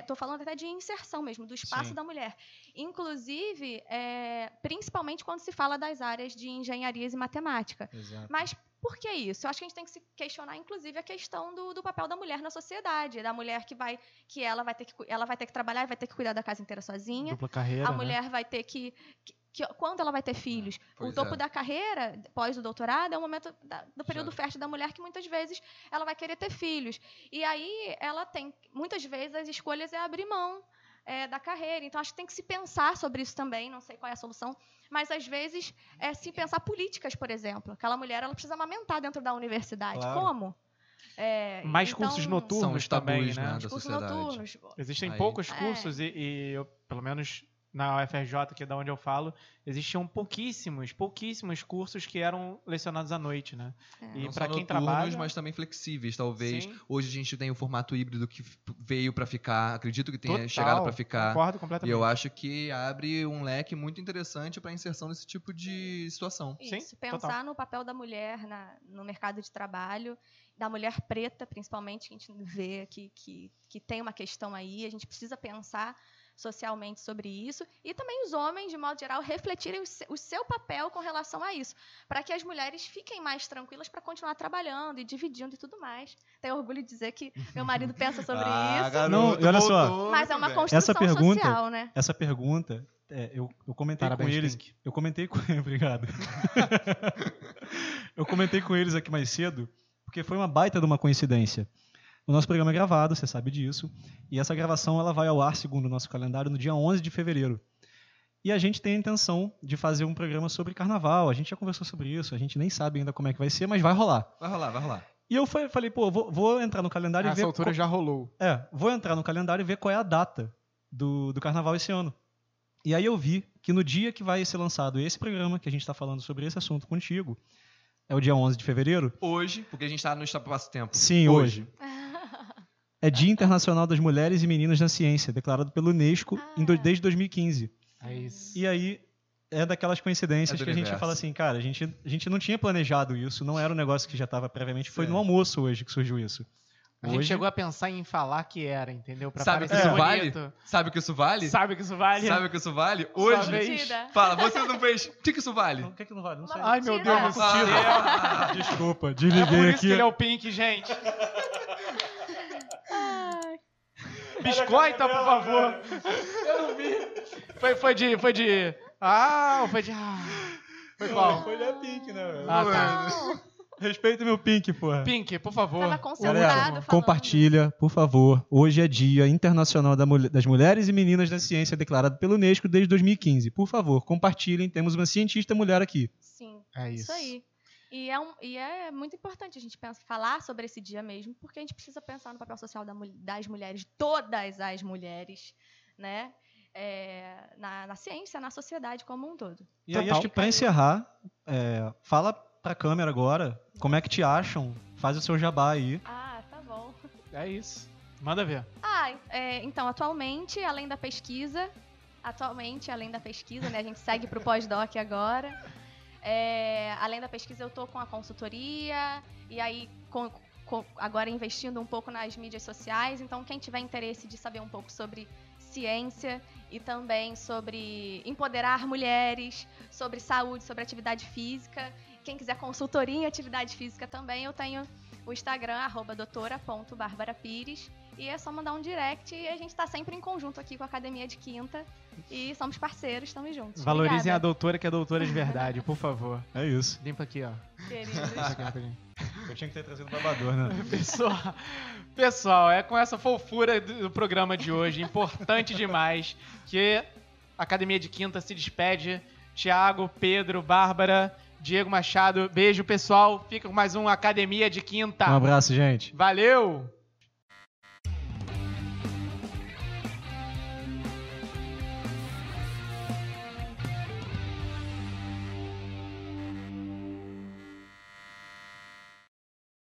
Estou falando até de inserção mesmo, do espaço Sim. da mulher. Inclusive, é, principalmente quando se fala das áreas de engenharias e matemática. Exato. Mas por que isso? Eu acho que a gente tem que se questionar, inclusive, a questão do, do papel da mulher na sociedade, da mulher que vai, que ela vai ter que, ela vai ter que trabalhar e vai ter que cuidar da casa inteira sozinha. Dupla carreira. A né? mulher vai ter que, que- que- quando ela vai ter filhos, Pois o topo é. da carreira, pós o doutorado, é o momento da- do período Já. fértil da mulher que muitas vezes ela vai querer ter filhos. E aí ela tem, muitas vezes as escolhas é abrir mão é, da carreira. Então acho que tem que se pensar sobre isso também. Não sei qual é a solução, mas às vezes é se pensar políticas, por exemplo. Aquela mulher ela precisa amamentar dentro da universidade. Claro. Como? É, Mais então, cursos São noturnos os tabus, também, né, né? Cursos noturnos. Existem Aí. poucos É. cursos e, e eu, pelo menos na UFRJ, que é da onde eu falo, existiam pouquíssimos, pouquíssimos cursos que eram lecionados à noite, né? É. E para quem trabalha, mas também flexíveis, talvez. Sim. Hoje a gente tem o formato híbrido que veio pra ficar. Acredito que tenha Total, chegado pra ficar. concordo E completamente. eu acho que abre um leque muito interessante pra inserção nesse tipo de situação. Sim, Isso, pensar total. no papel da mulher na- no mercado de trabalho, da mulher preta, principalmente, que a gente vê que, que, que tem uma questão aí, a gente precisa pensar socialmente sobre isso, e também os homens, de modo geral, refletirem o se- o seu papel com relação a isso, para que as mulheres fiquem mais tranquilas para continuar trabalhando e dividindo e tudo mais. Tenho orgulho de dizer que meu marido pensa sobre Ah, isso, garoto, Não, e olha só. mas é uma construção Essa pergunta- social, né? Essa pergunta, é, eu, eu comentei Parabéns, com eles. Pink. Eu comentei com. Obrigado. eu comentei com eles aqui mais cedo, porque foi uma baita de uma coincidência. O nosso programa é gravado, você sabe disso. E essa gravação ela vai ao ar, segundo o nosso calendário, no dia 11 de fevereiro. E a gente tem a intenção de fazer um programa sobre carnaval. A gente já conversou sobre isso, a gente nem sabe ainda como é que vai ser, mas vai rolar. Vai rolar, vai rolar. E eu fa- falei, pô, vou, vou entrar no calendário e Essa ver. altura qual- já rolou. é, vou entrar no calendário e ver qual é a data do, do carnaval esse ano. E aí eu vi que no dia que vai ser lançado esse programa, que a gente está falando sobre esse assunto contigo, é o dia 11 de fevereiro? Hoje, porque a gente tá no espaço-tempo. Sim, hoje. É Dia Internacional das Mulheres e Meninas na Ciência, declarado pelo Unesco em do- Ah. desde 2015. É isso. E aí é daquelas coincidências É do que a gente fala assim, cara, a gente, a gente não tinha planejado isso, não era um negócio que já estava previamente, foi no almoço hoje que surgiu isso. A gente Hoje- chegou a pensar em falar que era, entendeu? Pra Sabe o que isso vale? bonito. Sabe o que isso vale? Sabe o que isso vale? Sabe o que isso vale? Hoje. Mentira. Fala, você não fez. O que, que isso vale? O que, que não vale? Não sei. Ai, meu Deus, é possível. Ah, Desculpa, É desliguei por isso aqui. que ele é o Pink, gente. Biscoita, por favor. Eu não vi. Foi, foi de. Foi de. Ah, foi de. Ah. Foi qual? Foi da Pink, né? velho? Ah, tá. Respeita meu Pink, porra. Pink, por favor. tava Galera, falando. compartilha, por favor. Hoje é Dia Internacional da das Mulheres e Meninas da Ciência, declarado pelo Unesco desde 2015. Por favor, compartilhem. Temos uma cientista mulher aqui. Sim, É isso. isso aí. E é, um- e é muito importante a gente pensar, falar sobre esse dia mesmo, porque a gente precisa pensar no papel social da das mulheres, todas as mulheres, né? É, na, na ciência, na sociedade como um todo. E aí, Total. acho que pra encerrar, é, fala pra câmera agora como é que te acham. Faz o seu jabá aí. Ah, tá bom. É isso. Manda ver. Ah, é, então, atualmente, além da pesquisa, atualmente, além da pesquisa, né, a gente segue para o pós-doc agora. É, além da pesquisa, eu tô com a consultoria e aí com- com- agora investindo um pouco nas mídias sociais. Então, quem tiver interesse de saber um pouco sobre ciência e também sobre empoderar mulheres, sobre saúde, sobre atividade física, quem quiser consultoria em atividade física também, eu tenho o Instagram, arroba doutora.barbarapires. E é só mandar um direct e a gente tá sempre em conjunto aqui com a Academia de Quinta. E somos parceiros, estamos juntos. Valorizem a Obrigada, doutora, que é doutora de verdade, por favor. É isso. Limpa aqui, ó. queridos. Eu tinha que ter trazido babador, né? Pessoal, pessoal, é com essa fofura do do programa de hoje, importante demais, que a Academia de Quinta se despede. Tiago, Pedro, Bárbara, Diego Machado, beijo pessoal. Fica com mais um Academia de Quinta. Um abraço, gente. Valeu!